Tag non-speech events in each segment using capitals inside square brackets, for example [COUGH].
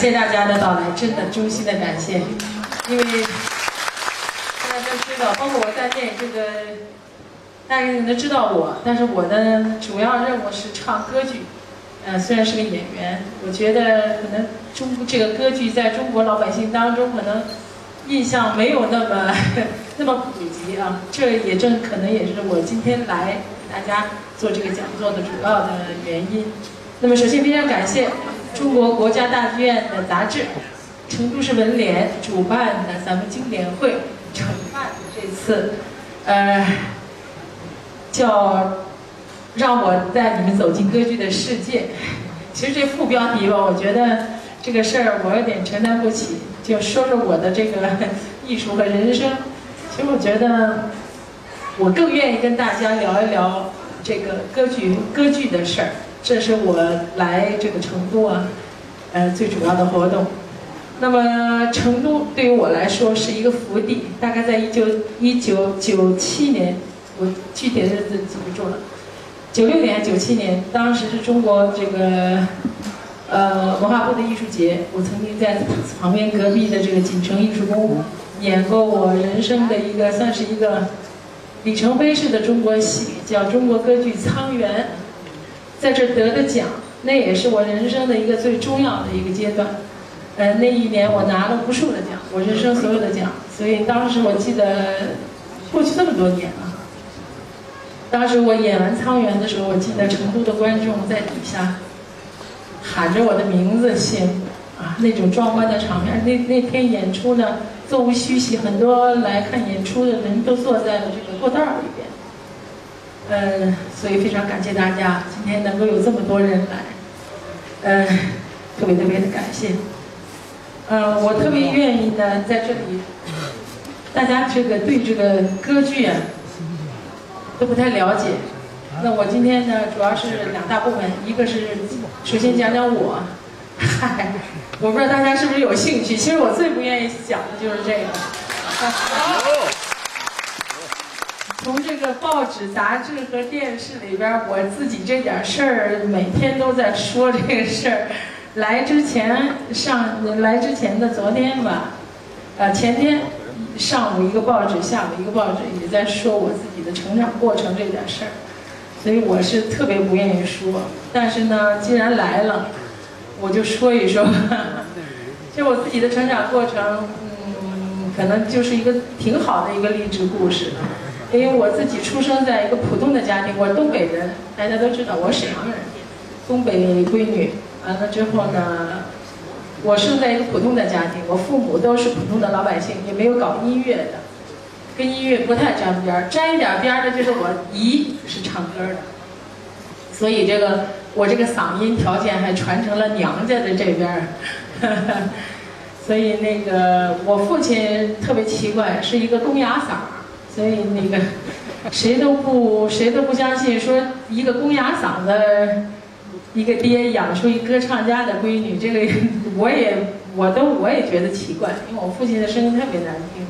谢大家的到来，真的衷心的感谢，因为大家都知道，包括我在内，这个大家可能知道我，但是我的主要任务是唱歌剧。呃，虽然是个演员，我觉得可能中这个歌剧在中国老百姓当中可能印象没有那么 [LAUGHS] 那么普及啊。这也正可能也是我今天来大家做这个讲座的主要的原因。那么首先非常感谢中国国家大剧院的杂志、成都市文联主办的咱们经典会承办的这次，呃，叫。让我带你们走进歌剧的世界。其实这副标题吧，我觉得这个事儿我有点承担不起。就说说我的这个艺术和人生。其实我觉得，我更愿意跟大家聊一聊这个歌剧歌剧的事儿。这是我来这个成都啊，呃，最主要的活动。那么成都对于我来说是一个福地。大概在一九一九九七年，我具体的日子记不住了。九六年、九七年，当时是中国这个，呃，文化部的艺术节。我曾经在旁边隔壁的这个锦城艺术宫演过我人生的一个，算是一个里程碑式的中国戏，叫中国歌剧《苍源》，在这得的奖，那也是我人生的一个最重要的一个阶段。呃，那一年我拿了无数的奖，我人生所有的奖，所以当时我记得，过去这么多年了。当时我演完《苍源》的时候，我记得成都的观众在底下喊着我的名字，谢幕啊，那种壮观的场面。那那天演出呢，座无虚席，很多来看演出的人都坐在了这个过道里边。嗯，所以非常感谢大家今天能够有这么多人来，嗯，特别特别的感谢。嗯，我特别愿意呢在这里，大家这个对这个歌剧啊。都不太了解，那我今天呢，主要是两大部分，一个是首先讲讲我，嗨，我不知道大家是不是有兴趣，其实我最不愿意讲的就是这个。[LAUGHS] 从这个报纸、杂志和电视里边，我自己这点事儿，每天都在说这个事儿。来之前上来之前的昨天吧，呃，前天。上午一个报纸，下午一个报纸，也在说我自己的成长过程这点事儿，所以我是特别不愿意说。但是呢，既然来了，我就说一说。[LAUGHS] 就我自己的成长过程，嗯，可能就是一个挺好的一个励志故事。因为我自己出生在一个普通的家庭，我是东北人，大家都知道我是沈阳人，东北闺女。完了之后呢？我生在一个普通的家庭，我父母都是普通的老百姓，也没有搞音乐的，跟音乐不太沾边儿。沾一点边儿的就是我姨是唱歌的，所以这个我这个嗓音条件还传承了娘家的这边儿。[LAUGHS] 所以那个我父亲特别奇怪，是一个公鸭嗓，所以那个谁都不谁都不相信说一个公鸭嗓子。一个爹养出一歌唱家的闺女，这个我也我都我也觉得奇怪，因为我父亲的声音特别难听，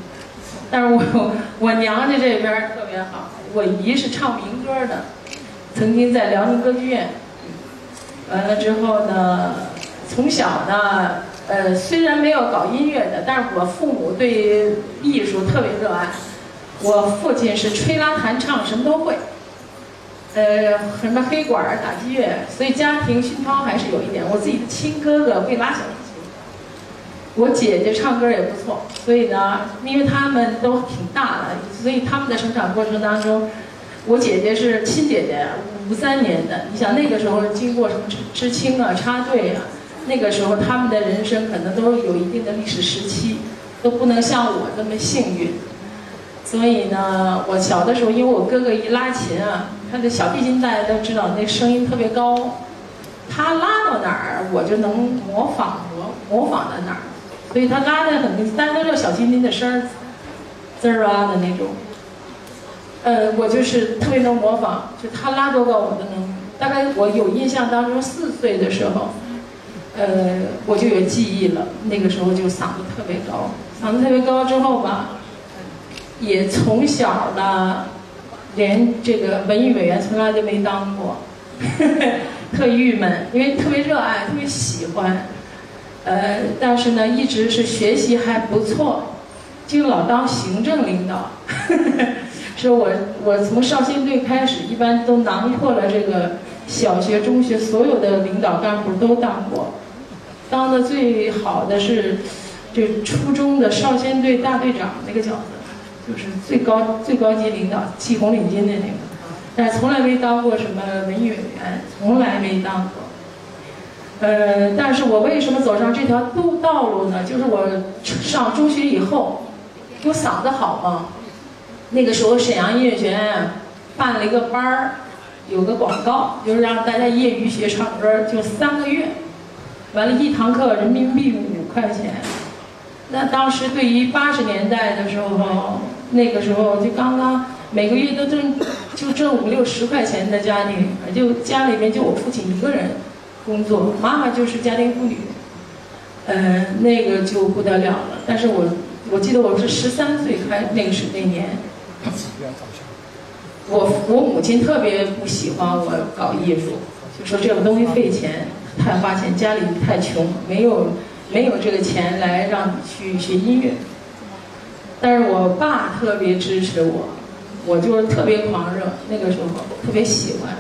但是我我娘家这边特别好，我姨是唱民歌的，曾经在辽宁歌剧院，完了之后呢，从小呢，呃，虽然没有搞音乐的，但是我父母对艺术特别热爱，我父亲是吹拉弹唱什么都会。呃，什么黑管、打击乐，所以家庭熏陶还是有一点。我自己的亲哥哥会拉小提琴，我姐姐唱歌也不错。所以呢，因为他们都挺大的，所以他们的成长过程当中，我姐姐是亲姐姐，五三年的。你想那个时候经过什么知青啊、插队啊，那个时候他们的人生可能都有一定的历史时期，都不能像我这么幸运。所以呢，我小的时候，因为我哥哥一拉琴啊。他的小提琴大家都知道，那声音特别高，他拉到哪儿，我就能模仿模模仿到哪儿，所以他拉的很，大家都知道小提琴的声儿，滋儿啊的那种，呃，我就是特别能模仿，就他拉多高我都能。大概我有印象当中，四岁的时候，呃，我就有记忆了，那个时候就嗓子特别高，嗓子特别高之后吧，也从小呢。连这个文艺委员从来都没当过，[LAUGHS] 特郁闷，因为特别热爱，特别喜欢，呃，但是呢，一直是学习还不错，就老当行政领导。呵 [LAUGHS] 呵是我我从少先队开始，一般都囊括了这个小学、中学所有的领导干部都当过。当的最好的是，就初中的少先队大队长那个角色，就是最高最高级领导，系红领巾的那个。但从来没当过什么文艺委员，从来没当过。呃，但是我为什么走上这条路道路呢？就是我上中学以后，我嗓子好嘛。那个时候沈阳音乐学院办了一个班儿，有个广告，就是让大家业余学唱歌，就三个月，完了，一堂课人民币五块钱。那当时对于八十年代的时候，那个时候就刚刚每个月都挣就挣五六十块钱的家庭，就家里面就我父亲一个人。工作，妈妈就是家庭妇女，呃，那个就不得了了。但是我我记得我是十三岁开，那个是那年，我我母亲特别不喜欢我搞艺术，就说这个东西费钱，太花钱，家里太穷，没有没有这个钱来让你去学音乐。但是我爸特别支持我，我就是特别狂热，那个时候特别喜欢。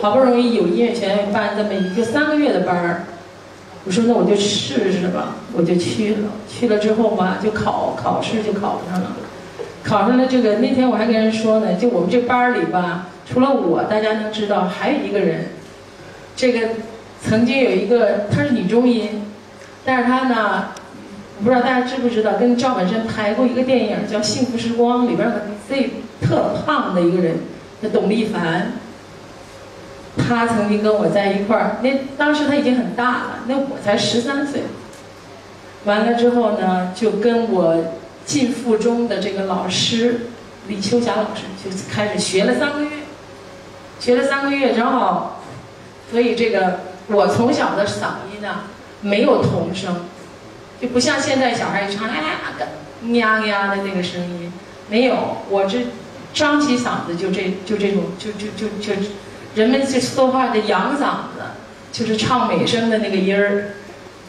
好不容易有音乐学院办这么一个三个月的班儿，我说那我就试试吧，我就去了。去了之后吧，就考考试就考上了，考上了这个那天我还跟人说呢，就我们这班儿里吧，除了我，大家能知道还有一个人，这个曾经有一个她是女中音，但是她呢，不知道大家知不知道，跟赵本山拍过一个电影叫《幸福时光》，里边儿最特胖的一个人，叫董丽凡。他曾经跟我在一块儿，那当时他已经很大了，那我才十三岁。完了之后呢，就跟我进附中的这个老师李秋霞老师就开始学了三个月，学了三个月，正好，所以这个我从小的嗓音呢没有童声，就不像现在小孩一唱哎呀个呀呀的那个声音，没有，我这张起嗓子就这就这种就就就就。人们就说话的扬嗓子，就是唱美声的那个音儿，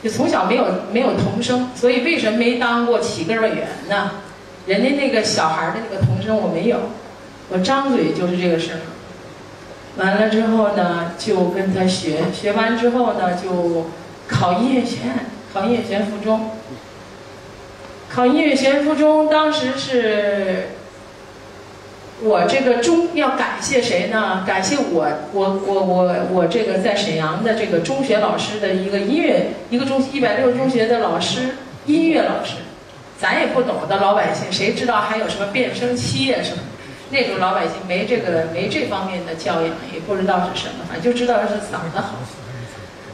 就从小没有没有童声，所以为什么没当过起歌委员呢？人家那个小孩的那个童声我没有，我张嘴就是这个声。完了之后呢，就跟他学，学完之后呢，就考音乐学院，考音乐学院附中。考音乐学院附中，当时是。我这个中要感谢谁呢？感谢我我我我我这个在沈阳的这个中学老师的一个音乐一个中一百六十中学的老师音乐老师，咱也不懂的老百姓，谁知道还有什么变声期啊什么？那种老百姓没这个没这方面的教养，也不知道是什么，反正就知道是嗓子好。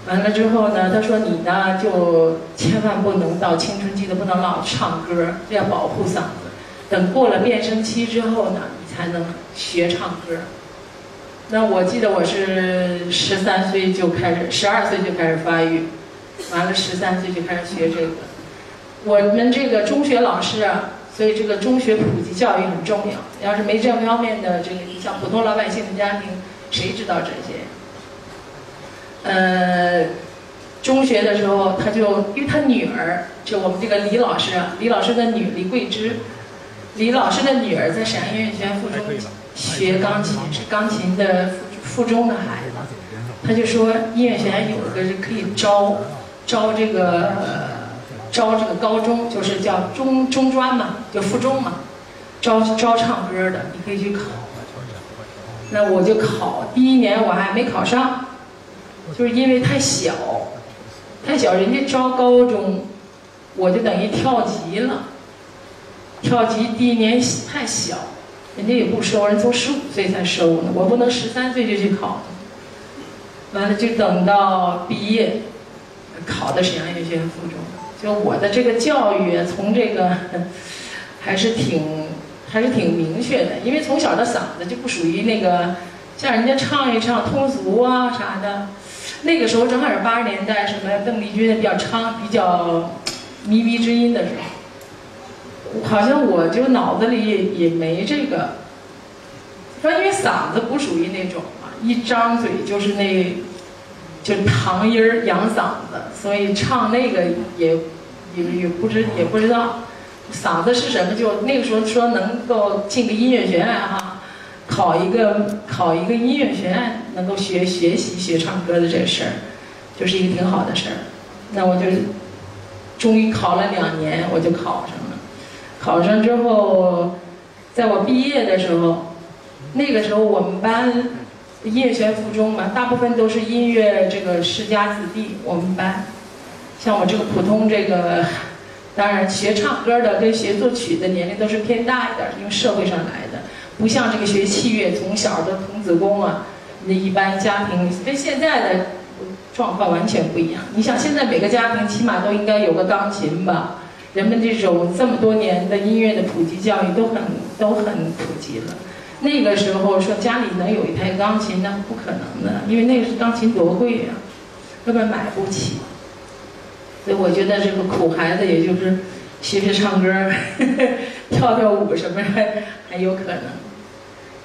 完了之后呢，他说你呢就千万不能到青春期的不能老唱歌，要保护嗓子。等过了变声期之后呢？你才能学唱歌。那我记得我是十三岁就开始，十二岁就开始发育，完了十三岁就开始学这个。我们这个中学老师啊，所以这个中学普及教育很重要。要是没这方面的这个，你像普通老百姓的家庭，谁知道这些？呃，中学的时候，他就因为他女儿，就我们这个李老师，李老师的女李桂芝。李老师的女儿在沈阳音乐学院附中学钢琴，是钢琴的附附中的孩子。他就说音乐学院有一个是可以招招这个招这个高中，就是叫中中专嘛，就附中嘛，招招唱歌的，你可以去考。那我就考，第一年我还没考上，就是因为太小，太小，人家招高中，我就等于跳级了。跳级第一年太小，人家也不收，人从十五岁才收呢。我不能十三岁就去考，完了就等到毕业，考的沈阳音乐学院附中。就我的这个教育，从这个 [LAUGHS] 还是挺还是挺明确的，因为从小的嗓子就不属于那个像人家唱一唱通俗啊啥的。那个时候正好是八十年代，什么邓丽君比较唱比较靡靡之音的时候。好像我就脑子里也也没这个，说因为嗓子不属于那种嘛，一张嘴就是那，就糖音儿养嗓子，所以唱那个也也也不知也不知道嗓子是什么，就那个时候说能够进个音乐学院哈，考一个考一个音乐学院，能够学学习学唱歌的这事儿，就是一个挺好的事儿。那我就终于考了两年，我就考上了。考上之后，在我毕业的时候，那个时候我们班音乐学院附中嘛，大部分都是音乐这个世家子弟。我们班像我这个普通这个，当然学唱歌的跟学作曲的年龄都是偏大一点，因为社会上来的，不像这个学器乐从小的童子功啊，那一般家庭跟现在的。状况完全不一样。你想，现在每个家庭起码都应该有个钢琴吧？人们这种这么多年的音乐的普及教育都很都很普及了。那个时候说家里能有一台钢琴，那不可能的，因为那个是钢琴多贵呀，根本买不起。所以我觉得这个苦孩子，也就是学学唱歌、[LAUGHS] 跳跳舞什么的，还有可能。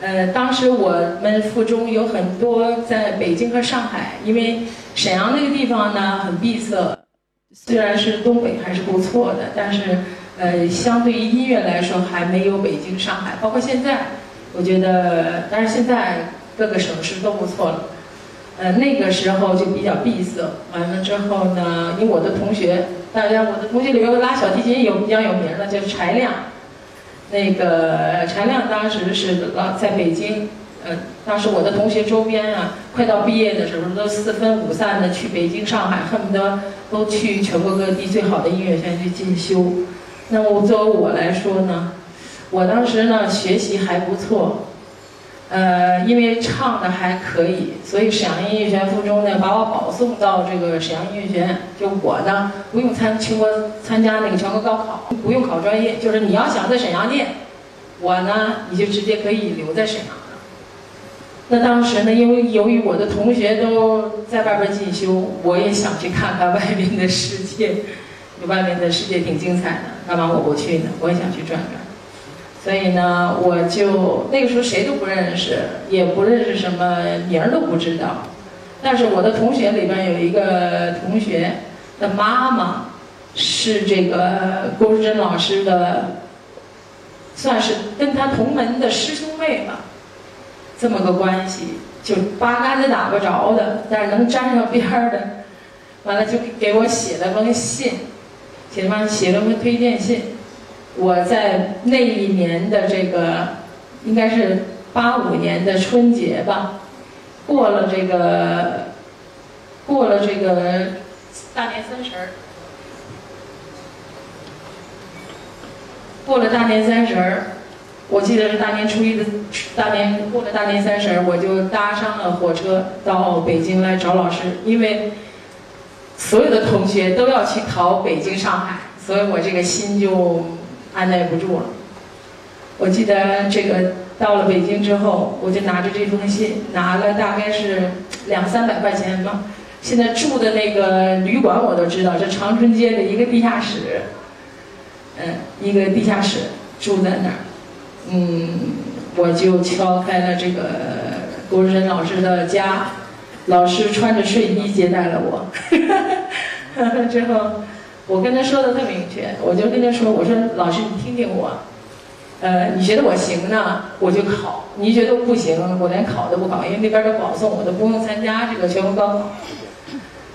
呃，当时我们附中有很多在北京和上海，因为沈阳那个地方呢很闭塞，虽然是东北还是不错的，但是呃，相对于音乐来说还没有北京、上海，包括现在，我觉得，但是现在各个省市都不错了。呃，那个时候就比较闭塞，完了之后呢，因为我的同学，大家我的同学里面拉小提琴有比较有名的，叫柴亮。那个陈亮当时是老在北京，呃，当时我的同学周边啊，快到毕业的时候都四分五散的去北京、上海，恨不得都去全国各地最好的音乐学院去进修。那么作为我来说呢，我当时呢学习还不错。呃，因为唱的还可以，所以沈阳音乐学院附中呢把我保送到这个沈阳音乐学院。就我呢不用参全国参加那个全国高考，不用考专业，就是你要想在沈阳念，我呢你就直接可以留在沈阳了。那当时呢，因为由于我的同学都在外边进修，我也想去看看外面的世界，[LAUGHS] 外面的世界挺精彩的，干嘛我不去呢？我也想去转转。所以呢，我就那个时候谁都不认识，也不认识什么名儿都不知道。但是我的同学里边有一个同学的妈妈是这个郭淑珍老师的，算是跟他同门的师兄妹吧，这么个关系，就八竿子打不着的，但是能沾上边儿的。完了就给我写了封信，写了写了封推荐信。我在那一年的这个，应该是八五年的春节吧，过了这个，过了这个大年三十儿，过了大年三十儿，我记得是大年初一的大年过了大年三十儿，我就搭上了火车到北京来找老师，因为所有的同学都要去考北京、上海，所以我这个心就。按耐不住了。我记得这个到了北京之后，我就拿着这封信，拿了大概是两三百块钱吧。现在住的那个旅馆我都知道，这长春街的一个地下室，嗯，一个地下室住在那儿。嗯，我就敲开了这个郭仁老师的家，老师穿着睡衣接待了我，[LAUGHS] 之后。我跟他说的特明确，我就跟他说：“我说老师，你听听我，呃，你觉得我行呢，我就考；你觉得不行，我连考都不考，因为那边的保送，我都不用参加这个全国高考。”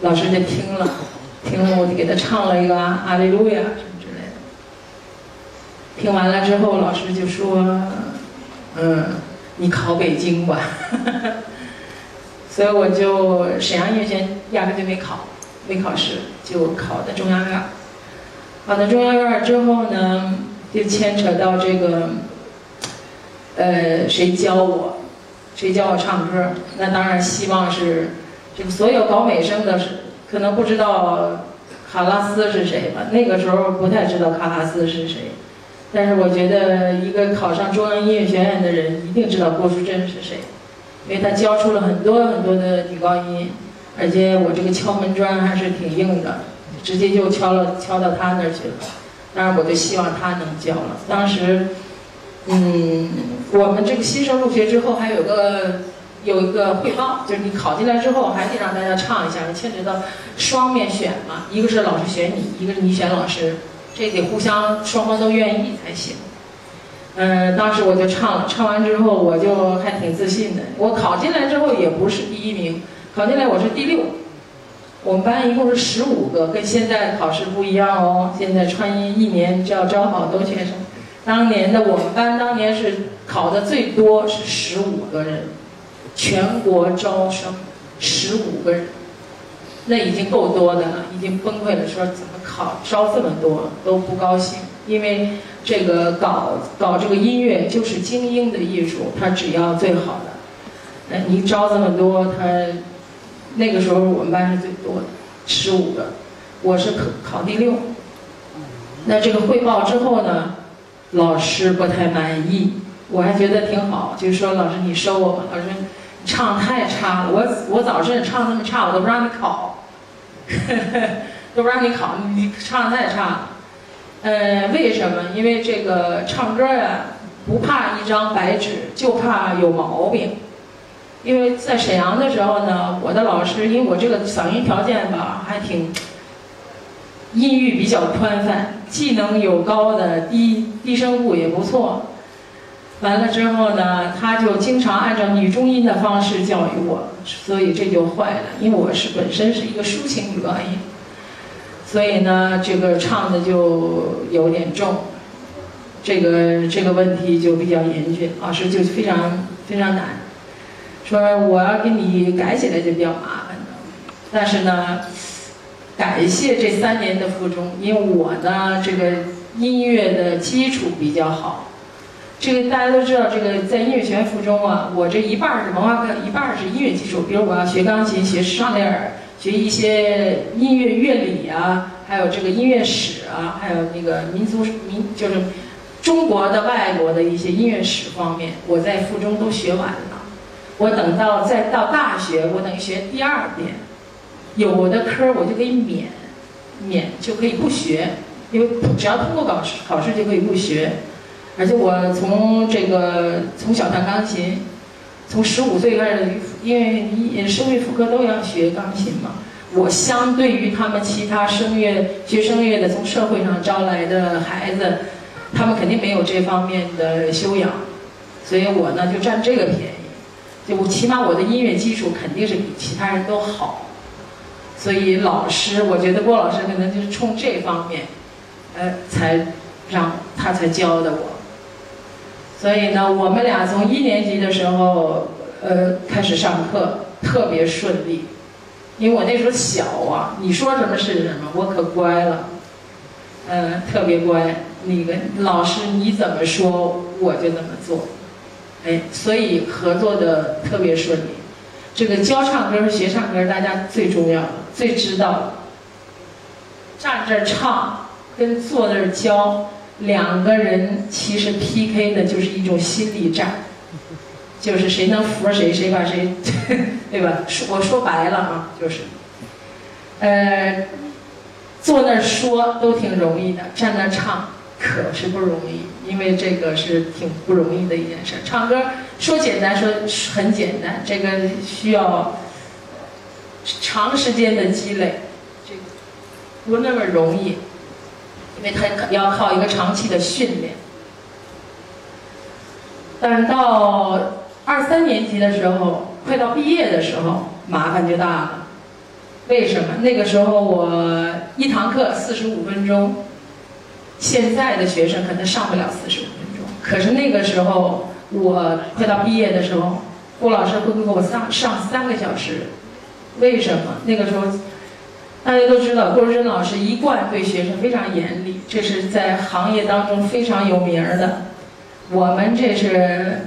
老师就听了，听了我就给他唱了一个《阿利路亚》什么之类的。听完了之后，老师就说：“嗯，你考北京吧。[LAUGHS] ”所以我就沈阳音乐学院压根就没考。没考试就考的中央院，考的中央院之后呢，就牵扯到这个，呃，谁教我，谁教我唱歌？那当然希望是，这个所有搞美声的，可能不知道卡拉斯是谁吧？那个时候不太知道卡拉斯是谁，但是我觉得一个考上中央音乐学院的人一定知道郭淑珍是谁，因为他教出了很多很多的女高音。而且我这个敲门砖还是挺硬的，直接就敲了敲到他那儿去了。当然，我就希望他能教了。当时，嗯，我们这个新生入学之后，还有个有一个汇报，就是你考进来之后还得让大家唱一下，牵扯到双面选嘛，一个是老师选你，一个是你选老师，这得互相双方都愿意才行。嗯，当时我就唱了，唱完之后我就还挺自信的。我考进来之后也不是第一名，考进来我是第六。我们班一共是十五个，跟现在考试不一样哦。现在川音一年就要招好多学生，当年的我们班当年是考的最多是十五个人，全国招生十五个人，那已经够多的了，已经崩溃了。说怎么考招这么多都不高兴，因为。这个搞搞这个音乐就是精英的艺术，他只要最好的。那，你招这么多，他那个时候我们班是最多的，十五个，我是考考第六。那这个汇报之后呢，老师不太满意，我还觉得挺好，就说老师你收我吧。老师唱太差了，我我早知道唱那么差，我都不让你考，[LAUGHS] 都不让你考，你唱的太差了。呃，为什么？因为这个唱歌呀，不怕一张白纸，就怕有毛病。因为在沈阳的时候呢，我的老师，因为我这个嗓音条件吧，还挺音域比较宽泛，既能有高的低低声部也不错。完了之后呢，他就经常按照女中音的方式教育我，所以这就坏了。因为我是本身是一个抒情女高音。所以呢，这个唱的就有点重，这个这个问题就比较严峻，老师就非常非常难，说我要给你改起来就比较麻烦。但是呢，感谢这三年的附中，因为我呢这个音乐的基础比较好。这个大家都知道，这个在音乐学院附中啊，我这一半是文化课，一半是音乐基础。比如我要学钢琴，学上列尔。学一些音乐乐理啊，还有这个音乐史啊，还有那个民族民就是中国的、外国的一些音乐史方面，我在附中都学完了。我等到再到大学，我等于学第二遍，有的科我就可以免，免就可以不学，因为只要通过考试，考试就可以不学。而且我从这个从小弹钢琴。从十五岁开始，因为声乐副科都要学钢琴嘛。我相对于他们其他声乐学声乐的从社会上招来的孩子，他们肯定没有这方面的修养，所以我呢就占这个便宜。就我起码我的音乐基础肯定是比其他人都好，所以老师我觉得郭老师可能就是冲这方面，呃，才让他才教的我。所以呢，我们俩从一年级的时候，呃，开始上课特别顺利，因为我那时候小啊，你说什么是什么，我可乖了，嗯，特别乖。那个老师你怎么说，我就怎么做，哎，所以合作的特别顺利。这个教唱歌、学唱歌，大家最重要的、最知道，站这儿唱跟坐那儿教。两个人其实 PK 的就是一种心理战，就是谁能服谁，谁把谁，[LAUGHS] 对吧？说我说白了啊，就是，呃，坐那儿说都挺容易的，站那儿唱可是不容易，因为这个是挺不容易的一件事。唱歌说简单说很简单，这个需要长时间的积累，这个不那么容易。因为他要靠一个长期的训练，但是到二三年级的时候，快到毕业的时候，麻烦就大了。为什么？那个时候我一堂课四十五分钟，现在的学生可能上不了四十五分钟。可是那个时候我快到毕业的时候，郭老师会给我上上三个小时。为什么？那个时候。大家都知道，郭淑珍老师一贯对学生非常严厉，这是在行业当中非常有名的。我们这是，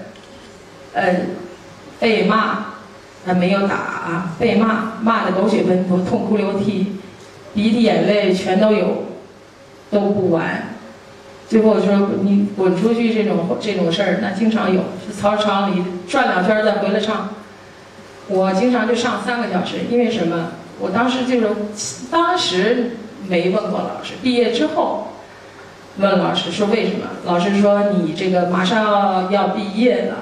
呃，被骂，呃没有打，被骂，骂的狗血喷头，痛哭流涕，鼻涕眼泪全都有，都不完。最后说你滚出去这种这种事儿，那经常有，是操场里转两圈再回来唱。我经常就上三个小时，因为什么？我当时就是，当时没问过老师。毕业之后，问老师说为什么？老师说你这个马上要要毕业了，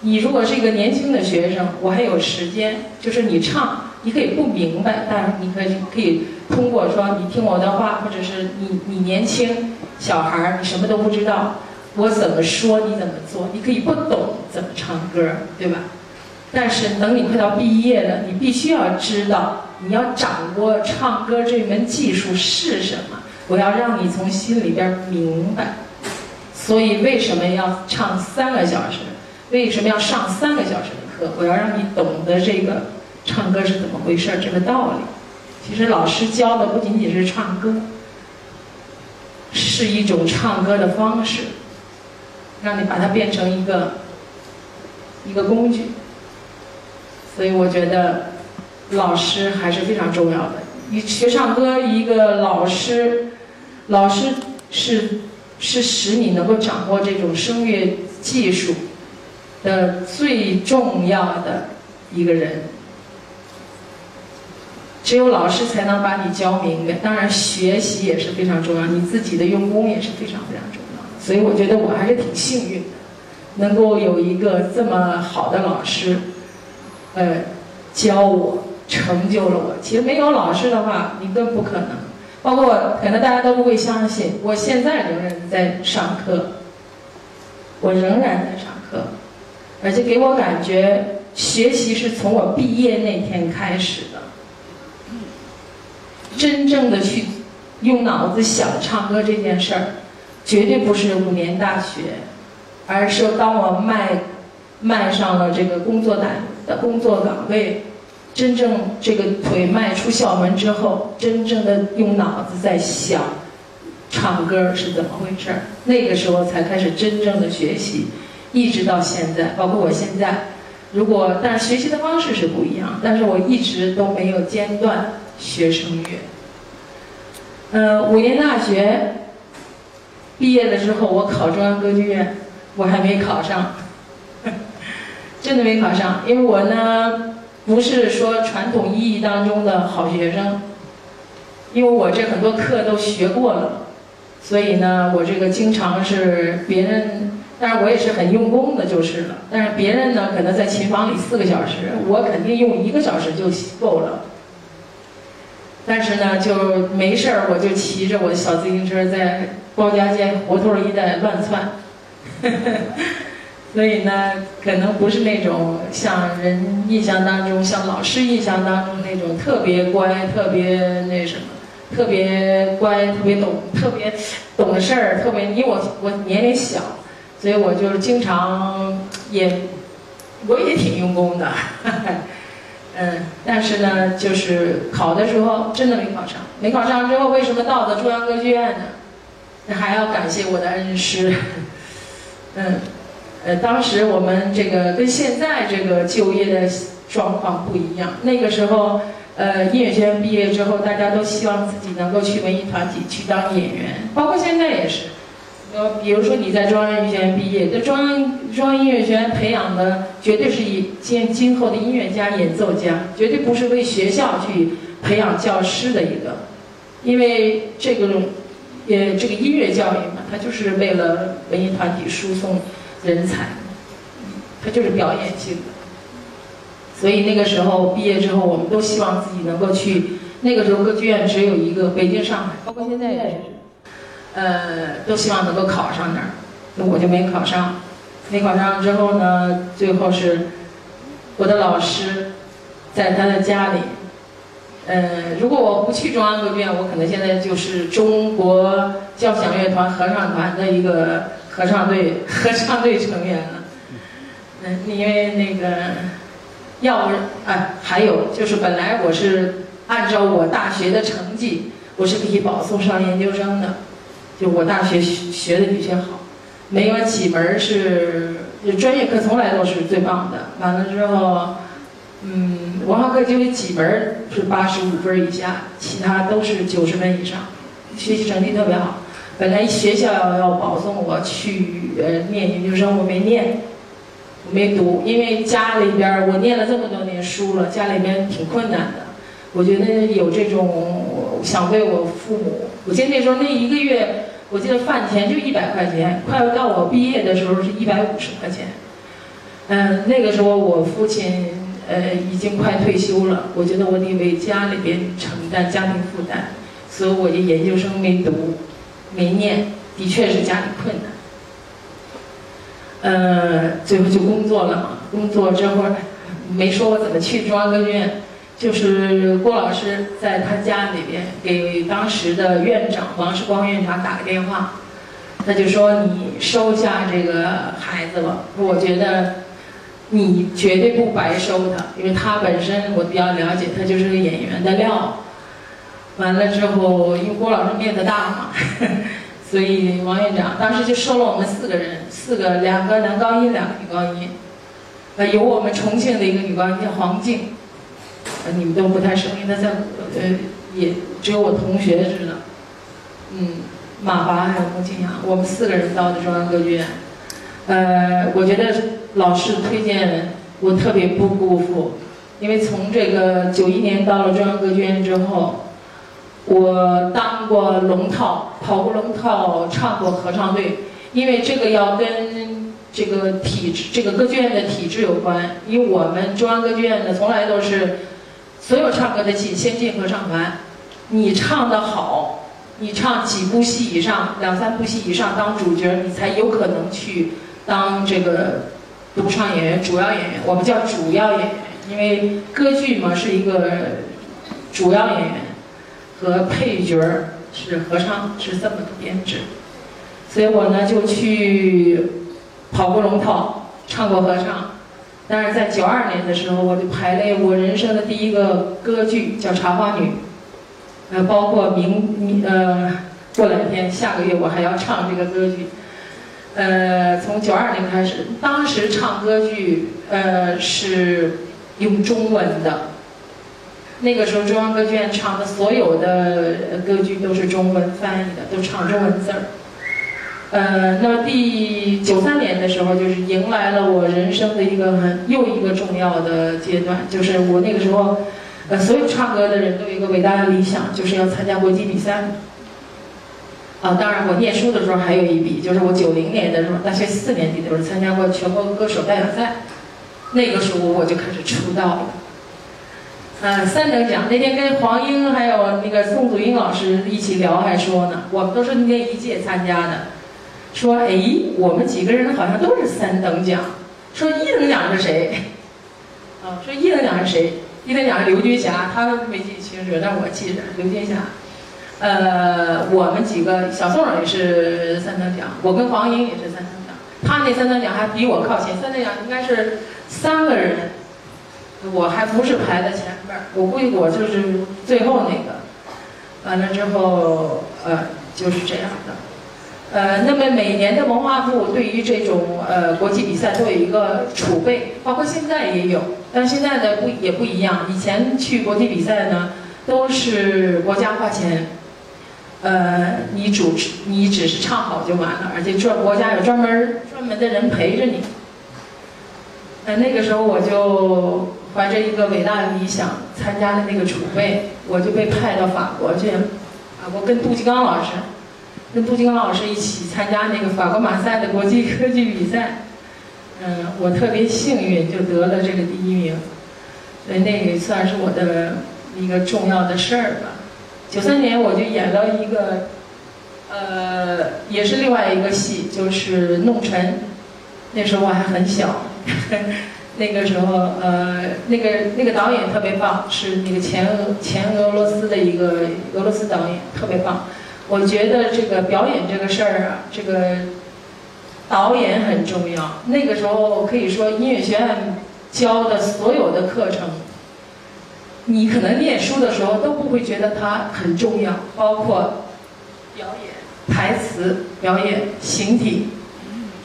你如果是一个年轻的学生，我还有时间，就是你唱，你可以不明白，但是你可以可以通过说你听我的话，或者是你你年轻小孩儿，你什么都不知道，我怎么说你怎么做，你可以不懂怎么唱歌，对吧？但是等你快到毕业了，你必须要知道，你要掌握唱歌这门技术是什么。我要让你从心里边明白。所以为什么要唱三个小时？为什么要上三个小时的课？我要让你懂得这个唱歌是怎么回事，这个道理。其实老师教的不仅仅是唱歌，是一种唱歌的方式，让你把它变成一个一个工具。所以我觉得老师还是非常重要的。你学唱歌，一个老师，老师是是使你能够掌握这种声乐技术的最重要的一个人。只有老师才能把你教明白。当然，学习也是非常重要，你自己的用功也是非常非常重要。所以我觉得我还是挺幸运的，能够有一个这么好的老师。呃，教我成就了我。其实没有老师的话，你更不可能。包括可能大家都不会相信，我现在仍然在上课，我仍然在上课，而且给我感觉学习是从我毕业那天开始。真正的去用脑子想唱歌这件事儿，绝对不是五年大学，而是当我迈迈上了这个工作岗。的工作岗位，真正这个腿迈出校门之后，真正的用脑子在想，唱歌是怎么回事儿？那个时候才开始真正的学习，一直到现在，包括我现在，如果但学习的方式是不一样，但是我一直都没有间断学声乐。呃，五年大学毕业了之后，我考中央歌剧院，我还没考上。[LAUGHS] 真的没考上，因为我呢不是说传统意义当中的好学生，因为我这很多课都学过了，所以呢我这个经常是别人，当然我也是很用功的就是了，但是别人呢可能在琴房里四个小时，我肯定用一个小时就够了。但是呢就没事儿，我就骑着我的小自行车在包家街胡同一带乱窜。[LAUGHS] 所以呢，可能不是那种像人印象当中、像老师印象当中那种特别乖、特别那什么、特别乖、特别懂、特别懂事儿。特别，因为我我年龄小，所以我就经常也我也挺用功的。[LAUGHS] 嗯，但是呢，就是考的时候真的没考上。没考上之后，为什么到的中央歌剧院呢？那还要感谢我的恩师。[LAUGHS] 嗯。呃，当时我们这个跟现在这个就业的状况不一样。那个时候，呃，音乐学院毕业之后，大家都希望自己能够去文艺团体去当演员，包括现在也是。呃，比如说你在中央音乐学院毕业，那中央中央音乐学院培养的绝对是以今今后的音乐家、演奏家，绝对不是为学校去培养教师的一个，因为这个，呃，这个音乐教育嘛，它就是为了文艺团体输送。人才，它就是表演性的，所以那个时候毕业之后，我们都希望自己能够去。那个时候歌剧院只有一个，北京、上海，包括现在也是，呃，都希望能够考上那儿。那我就没考上，没考上之后呢，最后是我的老师在他的家里。呃，如果我不去中央歌剧院，我可能现在就是中国交响乐团合唱团的一个。合唱队，[LAUGHS] 合唱队成员了。嗯，因为那个，要不，哎，还有就是，本来我是按照我大学的成绩，我是可以保送上研究生的。就我大学学的比较好，没有几门是专业课，从来都是最棒的。完了之后，嗯，文化课就有几门是八十五分以下，其他都是九十分以上，学习成绩特别好。本来学校要保送我去呃念研究生，我没念，我没读，因为家里边我念了这么多年书了，家里面挺困难的。我觉得有这种想为我父母，我记得那时候那一个月，我记得饭钱就一百块钱，快要到我毕业的时候是一百五十块钱。嗯，那个时候我父亲呃已经快退休了，我觉得我得为家里边承担家庭负担，所以我就研究生没读，没念，的确是家里困难。呃，最后就工作了嘛，工作这会儿没说我怎么去中央歌剧院，就是郭老师在他家里边给当时的院长王世光院长打个电话，他就说你收下这个孩子吧，我觉得你绝对不白收他，因为他本身我比较了解，他就是个演员的料。完了之后，因为郭老师面子大嘛。[LAUGHS] 所以王院长当时就收了我们四个人，四个两个男高音，两个女高音，呃，有我们重庆的一个女高音叫黄静，呃，你们都不太熟，因为她在呃，也只有我同学知道，嗯，马华还有孟庆阳，我们四个人到的中央歌剧院，呃，我觉得老师推荐我特别不辜负，因为从这个九一年到了中央歌剧院之后。我当过龙套，跑过龙套，唱过合唱队，因为这个要跟这个体制、这个歌剧院的体制有关。因为我们中央歌剧院呢，从来都是所有唱歌的戏先进合唱团，你唱得好，你唱几部戏以上，两三部戏以上当主角，你才有可能去当这个独唱演员、主要演员。我们叫主要演员，因为歌剧嘛是一个主要演员。和配角儿是合唱，是这么个编制，所以我呢就去跑过龙套，唱过合唱。但是在九二年的时候，我就排练我人生的第一个歌剧，叫《茶花女》。呃，包括明明呃过两天，下个月我还要唱这个歌剧。呃，从九二年开始，当时唱歌剧呃是用中文的。那个时候，中央歌剧院唱的所有的歌剧都是中文翻译的，都唱中文字儿。呃，那么第九三年的时候，就是迎来了我人生的一个很又一个重要的阶段，就是我那个时候，呃，所有唱歌的人都有一个伟大的理想，就是要参加国际比赛。啊，当然我念书的时候还有一笔，就是我九零年的时候，大学四年级的时候参加过全国歌手代表赛，那个时候我就开始出道了。嗯，三等奖那天跟黄英还有那个宋祖英老师一起聊，还说呢，我们都是那一届参加的，说哎，我们几个人好像都是三等奖，说一等奖是谁？啊，说一等奖是谁？一等奖是刘军霞，他没记清楚，但我记着刘军霞。呃，我们几个小宋也是三等奖，我跟黄英也是三等奖，他那三等奖还比我靠前，三等奖应该是三个人。我还不是排在前面我估计我就是最后那个。完了之后，呃，就是这样的。呃，那么每年的文化部对于这种呃国际比赛都有一个储备，包括现在也有，但现在的不也不一样。以前去国际比赛呢，都是国家花钱，呃，你主持你只是唱好就完了，而且专国家有专门专门的人陪着你。呃，那个时候我就。怀着一个伟大的理想参加的那个储备，我就被派到法国去。啊，我跟杜金刚老师，跟杜金刚老师一起参加那个法国马赛的国际科技比赛。嗯，我特别幸运，就得了这个第一名。所以那也算是我的一个重要的事儿吧。九三年我就演了一个，呃，也是另外一个戏，就是《弄臣》。那时候我还很小。[LAUGHS] 那个时候，呃，那个那个导演特别棒，是那个前俄前俄罗斯的一个俄罗斯导演，特别棒。我觉得这个表演这个事儿啊，这个导演很重要。那个时候可以说音乐学院教的所有的课程，你可能念书的时候都不会觉得它很重要，包括表演、台词、表演、形体，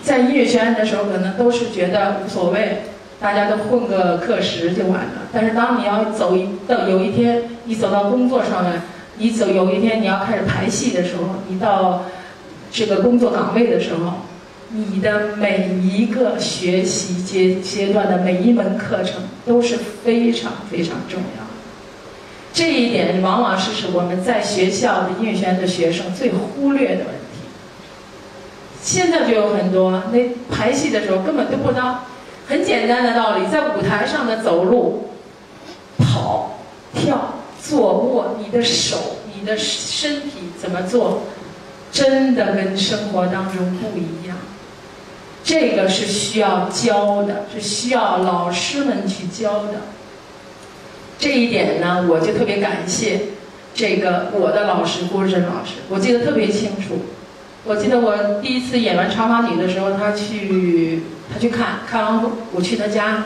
在音乐学院的时候可能都是觉得无所谓。大家都混个课时就完了，但是当你要走一到有一天你走到工作上来，你走有一天你要开始排戏的时候，你到这个工作岗位的时候，你的每一个学习阶阶段的每一门课程都是非常非常重要。这一点往往是是我们在学校的音乐学院的学生最忽略的问题。现在就有很多那排戏的时候根本都不知道。很简单的道理，在舞台上的走路、跑、跳、坐、卧，你的手、你的身体怎么做，真的跟生活当中不一样。这个是需要教的，是需要老师们去教的。这一点呢，我就特别感谢这个我的老师郭珍老师，我记得特别清楚。我记得我第一次演完《茶花女》的时候，他去他去看看完后，我去他家，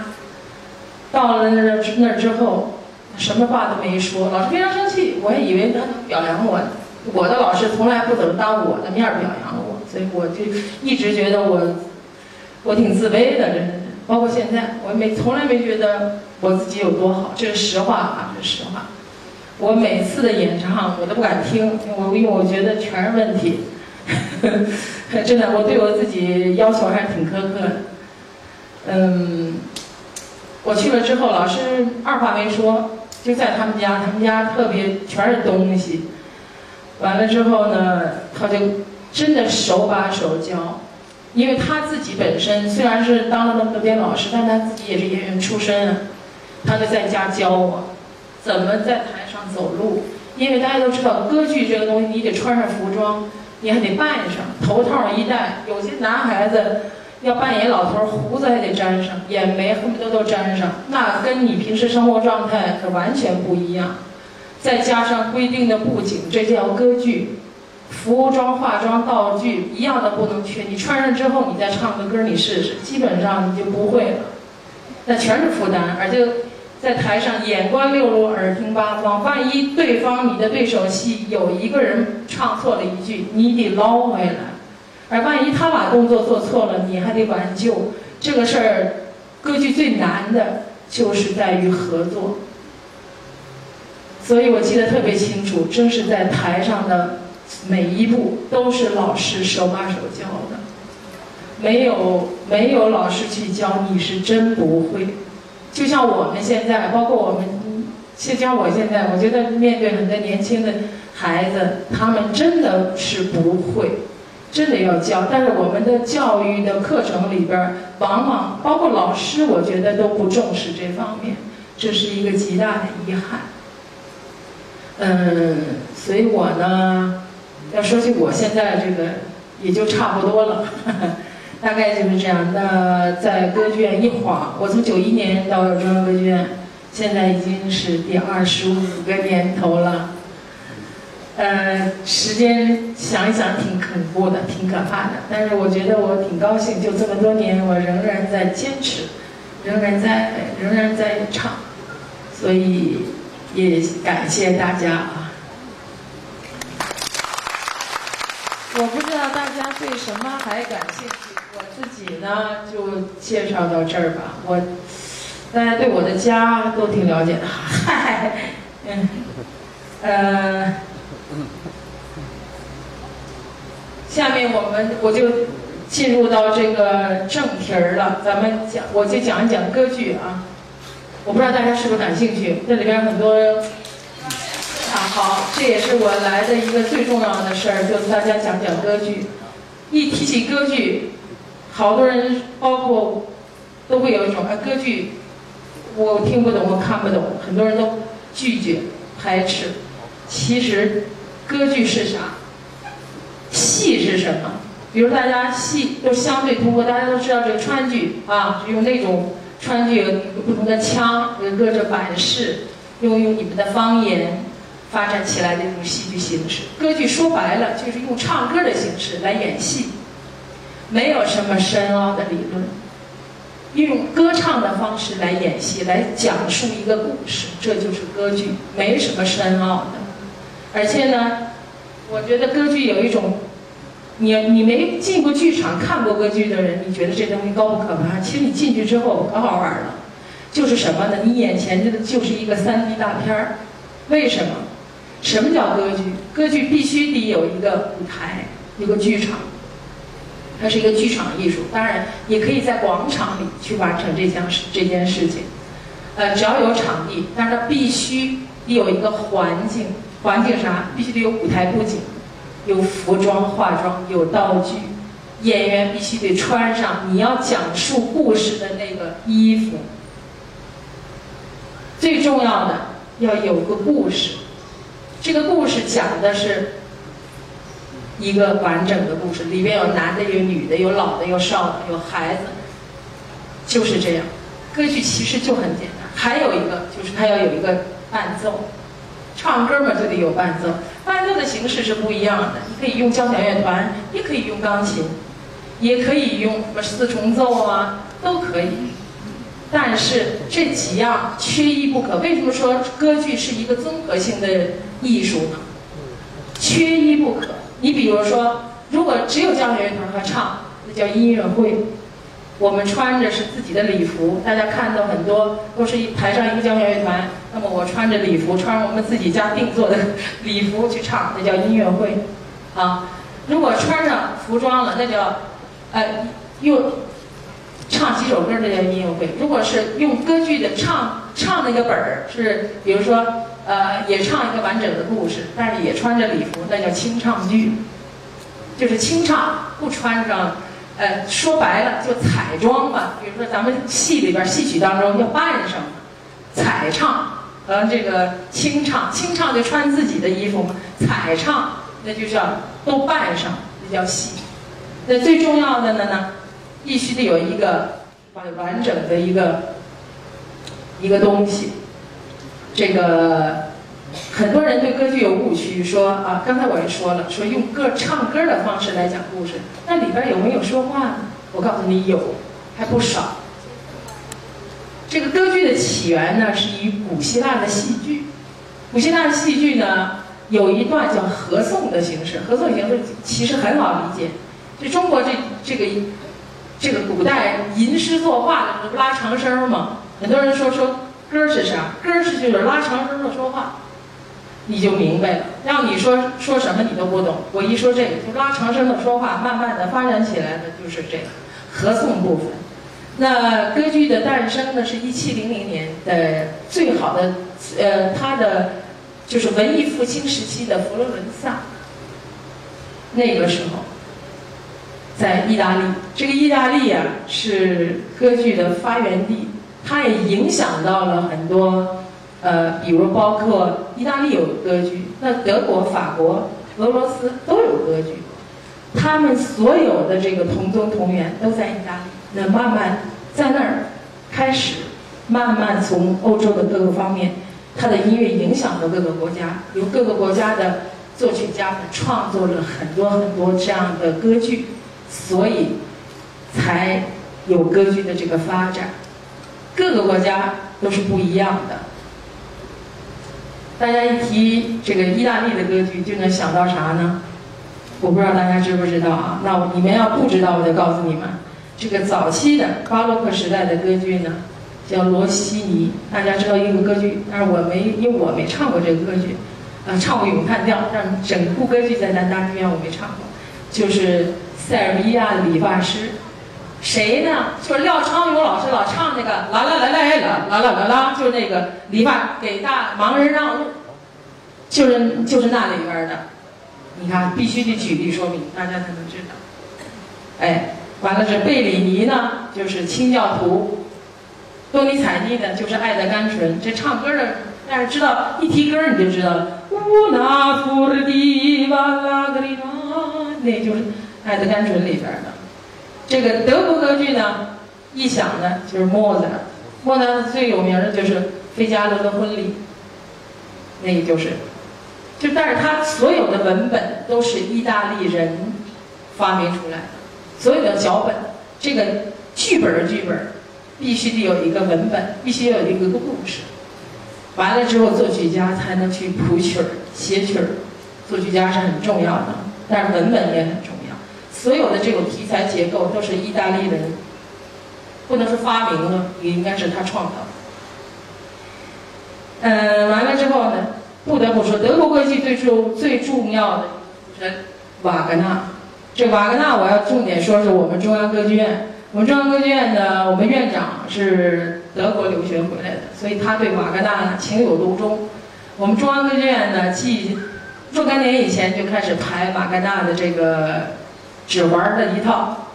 到了那那之后，什么话都没说，老师非常生气，我还以为他表扬我。我的老师从来不怎么当我的面表扬我，所以我就一直觉得我我挺自卑的，真的。包括现在，我没从来没觉得我自己有多好，这是实话啊，这是实话。我每次的演唱我都不敢听，我因为我觉得全是问题。[LAUGHS] 真的，我对我自己要求还是挺苛刻的。嗯，我去了之后，老师二话没说，就在他们家，他们家特别全是东西。完了之后呢，他就真的手把手教。因为他自己本身虽然是当了那么多年老师，但他自己也是演员出身啊。他就在家教我怎么在台上走路。因为大家都知道，歌剧这个东西，你得穿上服装，你还得扮上头套一戴。有些男孩子要扮演老头，胡子还得粘上，眼眉恨不得都粘上，那跟你平时生活状态可完全不一样。再加上规定的布景，这叫歌剧。服装、化妆、道具一样的不能缺。你穿上之后，你再唱个歌，你试试，基本上你就不会了。那全是负担，而且在台上眼观六路，耳听八方。万一对方你的对手戏有一个人唱错了一句，你得捞回来；而万一他把动作做错了，你还得挽救。这个事儿，歌剧最难的就是在于合作。所以我记得特别清楚，正是在台上的。每一步都是老师手把手教的，没有没有老师去教你是真不会。就像我们现在，包括我们，就像我现在，我觉得面对很多年轻的孩子，他们真的是不会，真的要教。但是我们的教育的课程里边，往往包括老师，我觉得都不重视这方面，这是一个极大的遗憾。嗯，所以我呢。要说起我现在这个，也就差不多了，[LAUGHS] 大概就是这样。那在歌剧院一晃，我从九一年到中央歌剧院，现在已经是第二十五个年头了。呃，时间想一想挺恐怖的，挺可怕的。但是我觉得我挺高兴，就这么多年，我仍然在坚持，仍然在仍然在唱，所以也感谢大家啊。我不知道大家对什么还感兴趣，我自己呢就介绍到这儿吧。我大家对我的家都挺了解的，嗨，嗯，呃，下面我们我就进入到这个正题儿了，咱们讲我就讲一讲歌剧啊。我不知道大家是不是感兴趣，这里边很多啊。好，这也是我来的一个最重要的事儿，就是大家讲讲歌剧。一提起歌剧，好多人，包括都会有一种啊，歌剧我听不懂，我看不懂，很多人都拒绝排斥。其实，歌剧是啥？戏是什么？比如大家戏都相对通过，大家都知道这个川剧啊，用那种川剧有不同的腔，有各种版式，用用你们的方言。发展起来的一种戏剧形式，歌剧说白了就是用唱歌的形式来演戏，没有什么深奥的理论，用歌唱的方式来演戏，来讲述一个故事，这就是歌剧，没什么深奥的。而且呢，我觉得歌剧有一种，你你没进过剧场看过歌剧的人，你觉得这东西高不可攀？其实你进去之后可好玩了，就是什么呢？你眼前的就是一个三 D 大片儿，为什么？什么叫歌剧？歌剧必须得有一个舞台，一个剧场，它是一个剧场艺术。当然，也可以在广场里去完成这件事这件事情。呃，只要有场地，但是它必须得有一个环境。环境啥？必须得有舞台布景，有服装、化妆，有道具，演员必须得穿上你要讲述故事的那个衣服。最重要的要有个故事，这个故事讲的是一个完整的故事，里边有男的，有女的，有老的，有少的，有孩子，就是这样。歌剧其实就很简单，还有一个就是它要有一个伴奏，唱歌嘛就得有伴奏，伴奏的形式是不一样的，你可以用交响乐团，也可以用钢琴，也可以用什么四重奏啊，都可以。但是这几样缺一不可。为什么说歌剧是一个综合性的艺术呢？缺一不可。你比如说，如果只有交响乐团和唱，那叫音乐会。我们穿着是自己的礼服，大家看到很多都是一台上一个交响乐团，那么我穿着礼服，穿着我们自己家定做的礼服去唱，那叫音乐会。啊，如果穿上服装了，那叫呃又。唱几首歌，这叫音乐会。如果是用歌剧的唱唱那个本儿，是比如说呃，也唱一个完整的故事，但是也穿着礼服，那叫清唱剧，就是清唱，不穿上。呃，说白了就彩妆吧。比如说咱们戏里边戏曲当中要扮上彩唱和这个清唱，清唱就穿自己的衣服嘛，彩唱那就叫都扮上，那叫戏。那最重要的呢呢？必须得有一个完完整的一个一个东西。这个很多人对歌剧有误区，说啊，刚才我也说了，说用歌唱歌的方式来讲故事，那里边有没有说话呢？我告诉你，有，还不少。这个歌剧的起源呢，是以古希腊的戏剧。古希腊的戏剧呢，有一段叫合颂的形式，合颂形式其实很好理解。就中国这这个。这个古代吟诗作画的不是拉长声吗？很多人说说歌是啥？歌是就是拉长声的说话，你就明白了。让你说说什么你都不懂。我一说这个，就拉长声的说话，慢慢的发展起来的就是这个合颂部分。那歌剧的诞生呢，是一七零零年的最好的，呃，它的就是文艺复兴时期的佛罗伦萨那个时候。在意大利，这个意大利啊是歌剧的发源地，它也影响到了很多，呃，比如包括意大利有歌剧，那德国、法国、俄罗斯都有歌剧，他们所有的这个同宗同源都在意大利。那慢慢在那儿开始，慢慢从欧洲的各个方面，它的音乐影响了各个国家，由各个国家的作曲家们创作了很多很多这样的歌剧。所以，才有歌剧的这个发展，各个国家都是不一样的。大家一提这个意大利的歌剧，就能想到啥呢？我不知道大家知不知道啊？那我你们要不知道，我就告诉你们，这个早期的巴洛克时代的歌剧呢，叫罗西尼。大家知道一个歌剧，但是我没，因为我没唱过这个歌剧，啊，唱过咏叹调，但整部歌剧在南大剧院我没唱过，就是。塞尔维亚的理发师，谁呢？就是廖昌永老师老唱那个啦啦啦啦啦啦啦啦，就是那个理发给大盲人让路，就是就是那里边的。你看，必须得举例说明，大家才能知道。哎，完了这贝里尼呢，就是清教徒；多尼采蒂呢，就是爱的甘醇。这唱歌的，但是知道一提歌你就知道了。乌拉夫尔迪瓦拉格里诺，那就是。《爱的甘醇》里边的这个德国歌剧呢，一想呢就是莫扎。莫扎特最有名的就是《费加罗的婚礼》，那个就是，就但是他所有的文本都是意大利人发明出来的，所有的脚本，这个剧本剧本必须得有一个文本，必须有一个故事。完了之后，作曲家才能去谱曲儿、写曲儿。作曲家是很重要的，但是文本也很重要。所有的这种题材结构都是意大利人，不能说发明了，也应该是他创造。嗯，完了之后呢，不得不说德国歌剧最重最重要的人瓦格纳。这瓦格纳我要重点说是我们中央歌剧院。我们中央歌剧院的我们院长是德国留学回来的，所以他对瓦格纳情有独钟。我们中央歌剧院呢，继若干年以前就开始排瓦格纳的这个。只玩了一套，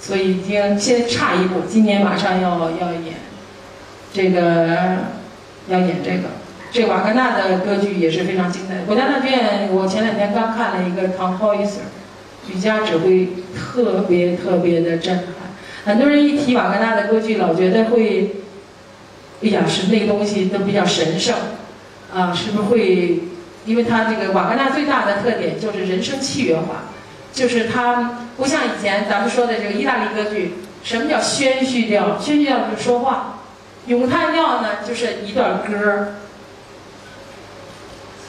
所以已经先差一步，今年马上要要演这个要演这个。这瓦格纳的歌剧也是非常精彩。国家大剧院，我前两天刚看了一个《唐豪伊瑟》，吕嘉指挥特别特别的震撼。很多人一提瓦格纳的歌剧，老觉得会，哎呀，是那个东西都比较神圣，啊，是不是会？因为他这个瓦格纳最大的特点就是人生契约化，就是他不像以前咱们说的这个意大利歌剧，什么叫宣叙调？宣叙调就是说话，咏叹调呢就是一段歌儿。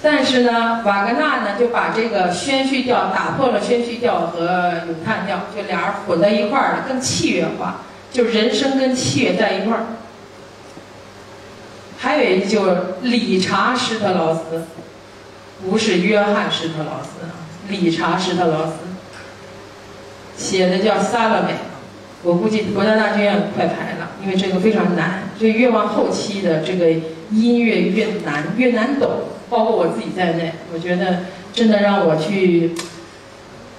但是呢，瓦格纳呢就把这个宣叙调打破了，宣叙调和咏叹调就俩人混在一块儿了，更器乐化，就是人声跟器乐在一块儿。还有一就是理查施特劳斯，不是约翰施特劳斯，理查施特劳斯写的叫《萨拉美》，我估计国家大剧院快排了，因为这个非常难，这越往后期的这个音乐越难，越难懂。包括我自己在内，我觉得真的让我去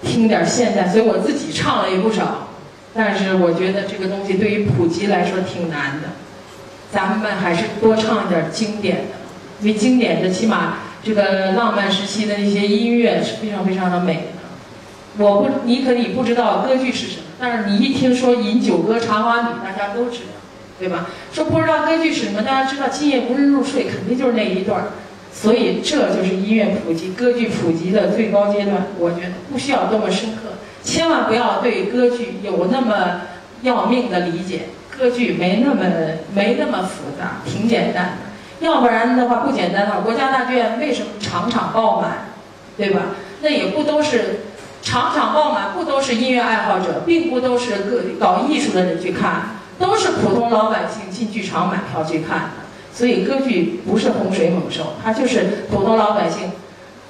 听点现代，所以我自己唱了也不少。但是我觉得这个东西对于普及来说挺难的，咱们还是多唱一点经典的，因为经典的起码这个浪漫时期的那些音乐是非常非常的美。我不，你可以不知道歌剧是什么，但是你一听说《饮酒歌》《茶花女》，大家都知道，对吧？说不知道歌剧是什么，大家知道《今夜无人入睡》，肯定就是那一段。所以这就是音乐普及、歌剧普及的最高阶段。我觉得不需要多么深刻，千万不要对歌剧有那么要命的理解。歌剧没那么没那么复杂，挺简单的。要不然的话不简单的话，国家大剧院为什么场场爆满，对吧？那也不都是场场爆满，不都是音乐爱好者，并不都是个搞艺术的人去看，都是普通老百姓进剧场买票去看。所以歌剧不是洪水猛兽，它就是普通老百姓，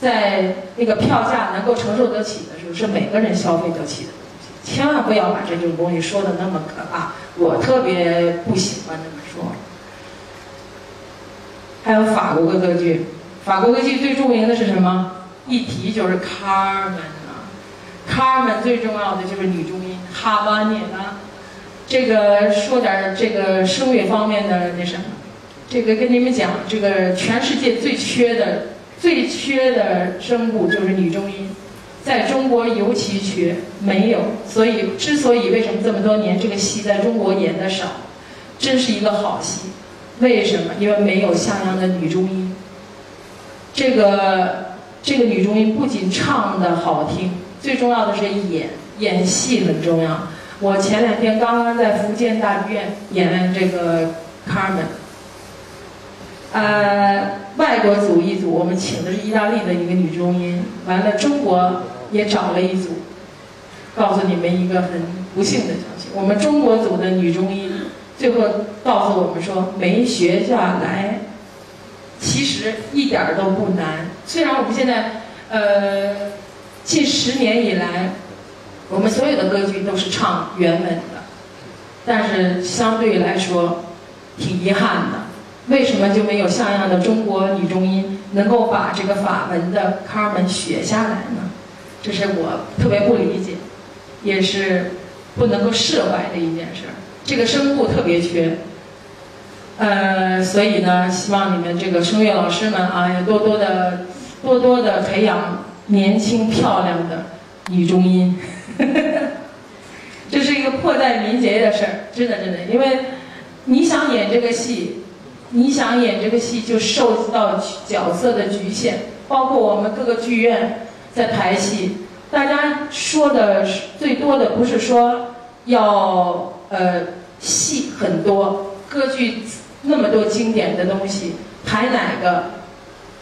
在那个票价能够承受得起的时候，是每个人消费得起的东西。千万不要把这种东西说的那么可怕，我特别不喜欢这么说。还有法国的歌剧，法国歌剧最著名的是什么？一提就是卡门，卡门最重要的就是女中音哈瓦涅拉。这个说点这个声乐方面的那什么。这个跟你们讲，这个全世界最缺的、最缺的声部就是女中音，在中国尤其缺，没有。所以，之所以为什么这么多年这个戏在中国演的少，真是一个好戏。为什么？因为没有像样的女中音。这个这个女中音不仅唱的好听，最重要的是演演戏很重要。我前两天刚刚在福建大剧院演这个《卡门》。呃，外国组一组，我们请的是意大利的一个女中音，完了中国也找了一组。告诉你们一个很不幸的消息，我们中国组的女中音最后告诉我们说没学下来。其实一点儿都不难，虽然我们现在呃近十年以来，我们所有的歌剧都是唱原文的，但是相对来说挺遗憾的。为什么就没有像样的中国女中音能够把这个法文的卡门学下来呢？这是我特别不理解，也是不能够释怀的一件事儿。这个声部特别缺，呃，所以呢，希望你们这个声乐老师们啊，要多多的、多多的培养年轻漂亮的女中音。[LAUGHS] 这是一个迫在眉睫的事儿，真的真的，因为你想演这个戏。你想演这个戏，就受到角色的局限，包括我们各个剧院在排戏，大家说的最多的不是说要呃戏很多，歌剧那么多经典的东西，排哪个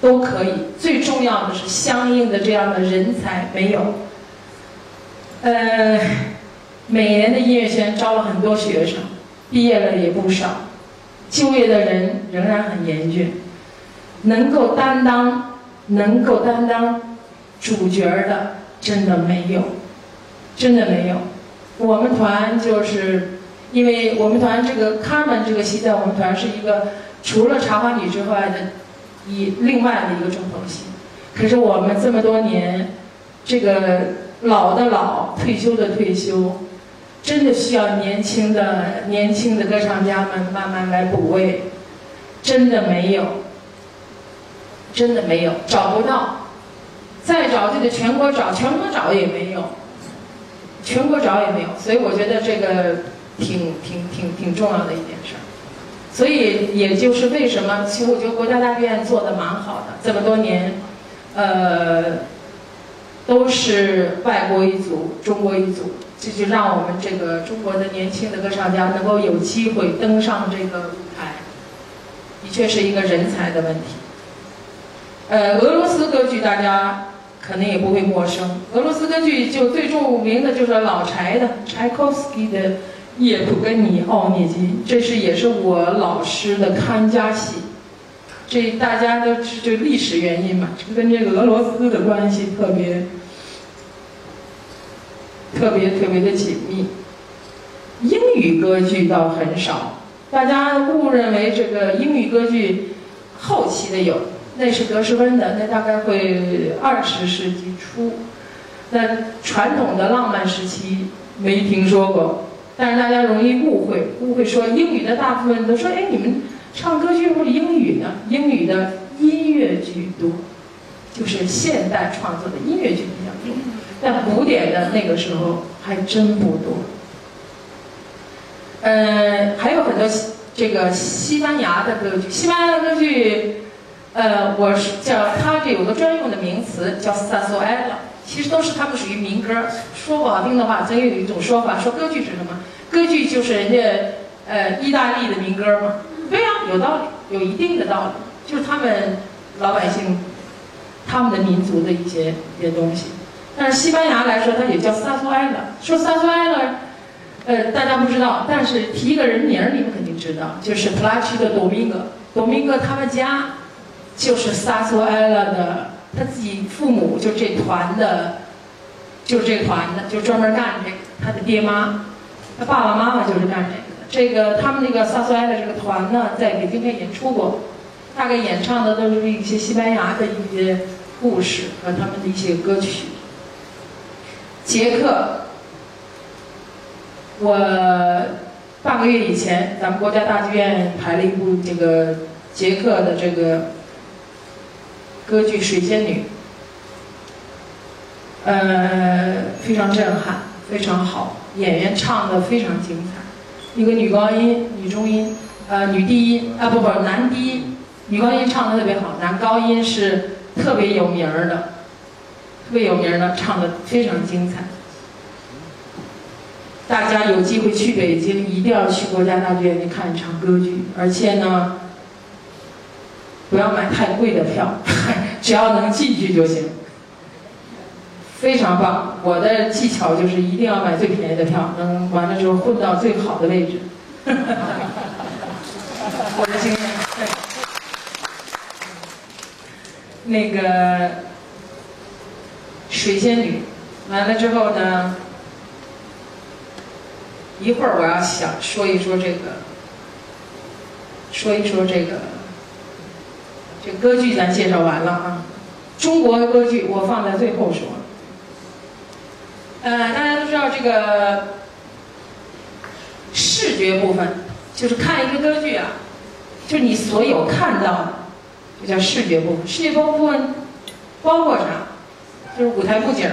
都可以，最重要的是相应的这样的人才没有。呃，每年的音乐学院招了很多学生，毕业了也不少。就业的人仍然很严峻，能够担当、能够担当主角的真的没有，真的没有。我们团就是，因为我们团这个《Carmen》这个戏在我们团是一个除了《茶花女》之外的以另外的一个重头戏。可是我们这么多年，这个老的老，退休的退休，真的需要年轻的年轻的歌唱家们慢慢来补位，真的没有，真的没有，找不到，再找就得全国找，全国找也没有，全国找也没有，所以我觉得这个挺挺挺挺重要的一件事儿。所以也就是为什么，其实我觉得国家大剧院做的蛮好的，这么多年，呃，都是外国一组，中国一组，这就让我们这个中国的年轻的歌唱家能够有机会登上这个舞台，的确是一个人才的问题。呃，俄罗斯歌剧大家可能也不会陌生，俄罗斯歌剧就最著名的就是老柴的柴可夫斯基的。叶普根尼奥涅金，这是也是我老师的看家戏，这大家都是这历史原因嘛，跟这个俄罗斯的关系特别特别特别的紧密。英语歌剧倒很少，大家误认为这个英语歌剧后期的有，那是格什温的，那大概会二十世纪初，那传统的浪漫时期没听说过。但是大家容易误会，误会说英语的大部分都说，哎，你们唱歌居然是英语呢？英语的音乐剧多，就是现代创作的音乐剧比较多，但古典的那个时候还真不多。呃，还有很多这个西班牙的歌剧，西班牙的歌剧，呃，我是叫它这有个专用的名词叫萨索埃拉。其实都是他们属于民歌说不好听的话，咱有一种说法，说歌剧是什么？歌剧就是人家呃意大利的民歌嘛。对呀，有道理，有一定的道理，就是他们老百姓他们的民族的一些一些东西。但是西班牙来说，它也叫萨苏埃勒。说萨苏埃勒，呃，大家不知道，但是提一个人名，你们肯定知道，就是普拉奇的多明戈。多明戈他们家就是萨苏埃勒的。他自己父母就这团的，就是这团的，就专门干这个。他的爹妈，他爸爸妈妈就是干这个的。这个他们那个萨苏埃的这个团呢，在北京也演出过，大概演唱的都是一些西班牙的一些故事和他们的一些歌曲。杰克，我半个月以前，咱们国家大剧院排了一部这个杰克的这个。歌剧《水仙女》，呃，非常震撼，非常好，演员唱的非常精彩。一个女高音、女中音、呃，女低音啊，不不，男低音，女高音唱的特别好，男高音是特别有名儿的，特别有名儿的，唱的非常精彩。大家有机会去北京，一定要去国家大剧院去看一场歌剧，而且呢。不要买太贵的票，[LAUGHS] 只要能进去就行。非常棒，我的技巧就是一定要买最便宜的票，能完了之后混到最好的位置。[LAUGHS] 我的经验。那个水仙女，完了之后呢，一会儿我要想说一说这个，说一说这个。这歌剧咱介绍完了啊，中国歌剧我放在最后说。呃，大家都知道这个视觉部分，就是看一个歌剧啊，就你所有看到的，就叫视觉部分。视觉部分包括啥？就是舞台布景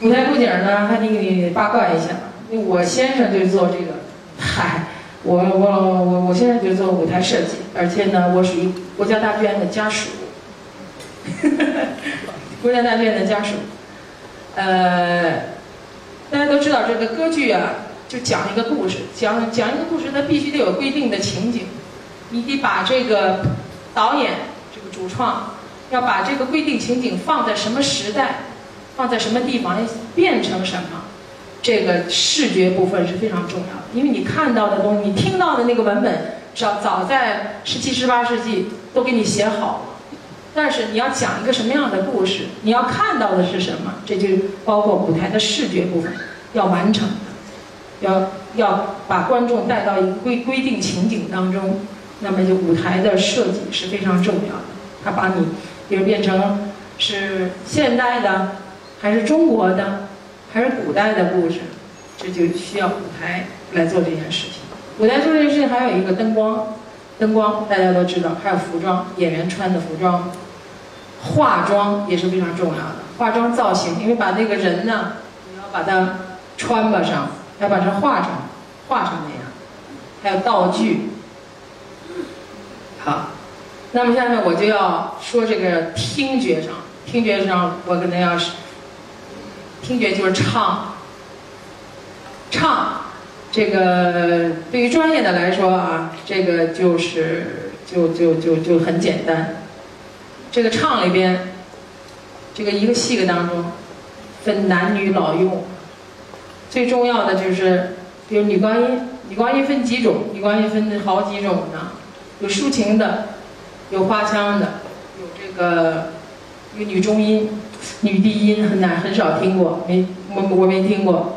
舞台布景呢，还得给你八卦一下。我先生就做这个，嗨。我我我我现在就做舞台设计，而且呢，我属于国家大剧院的家属，哈 [LAUGHS] 哈国家大剧院的家属。呃，大家都知道这个歌剧啊，就讲一个故事，讲讲一个故事，它必须得有规定的情景，你得把这个导演这个主创要把这个规定情景放在什么时代，放在什么地方，变成什么。这个视觉部分是非常重要的，因为你看到的东西，你听到的那个文本，早早在十七、十八世纪都给你写好了。但是你要讲一个什么样的故事，你要看到的是什么，这就包括舞台的视觉部分要完成的，要要把观众带到一个规规定情景当中，那么就舞台的设计是非常重要的。它把你，比如变成是现代的。还是中国的，还是古代的故事，这就需要舞台来做这件事情。舞台做这件事情还有一个灯光，灯光大家都知道，还有服装，演员穿的服装，化妆也是非常重要的。化妆造型，因为把那个人呢，你要把它穿吧上，要把它画成画成那样，还有道具。好，那么下面我就要说这个听觉上，听觉上我可能要是，听觉就是唱，唱，这个对于专业的来说啊，这个就是就就就就很简单，这个唱里边，这个一个戏个当中，分男女老幼，最重要的就是，比如女高音，女高音分几种？女高音分好几种呢。有抒情的，有花腔的，有这个有女中音、女低音，很难很少听过，没我我没听过。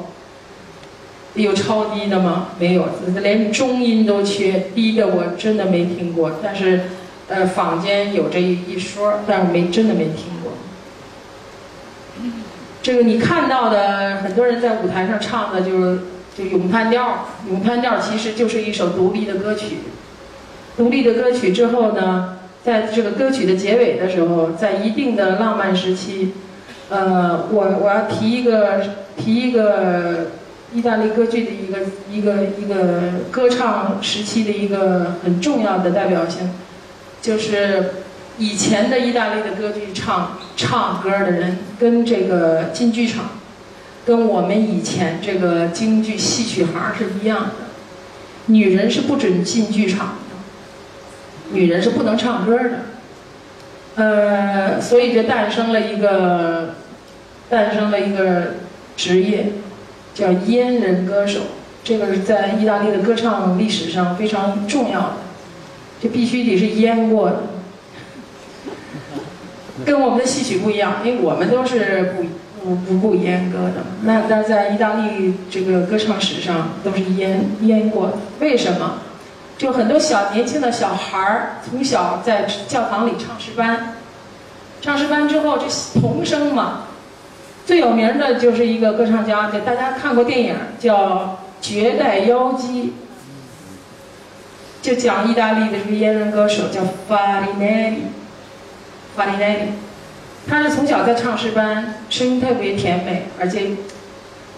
有超低的吗？没有，连中音都缺，低的我真的没听过。但是，呃，坊间有这一说，但是没真的没听过。这个你看到的很多人在舞台上唱的，就是就咏叹调，咏叹调其实就是一首独立的歌曲。独立的歌曲之后呢，在这个歌曲的结尾的时候，在一定的浪漫时期，呃，我我要提一个提一个意大利歌剧的一个一个一个歌唱时期的一个很重要的代表性，就是以前的意大利的歌剧唱唱歌的人跟这个进剧场，跟我们以前这个京剧戏曲行是一样的，女人是不准进剧场。女人是不能唱歌的，呃，所以就诞生了一个，诞生了一个职业，叫阉人歌手。这个是在意大利的歌唱历史上非常重要的，这必须得是阉过的，[LAUGHS] 跟我们的戏曲不一样，因为我们都是不不不不阉割的。那那在意大利这个歌唱史上都是阉阉过的，为什么？就很多小年轻的小孩儿，从小在教堂里唱诗班，唱诗班之后，这童声嘛，最有名的就是一个歌唱家，就大家看过电影叫《绝代妖姬》，就讲意大利的这个阉人歌手叫法里奈里，法里奈里，他是从小在唱诗班，声音特别甜美，而且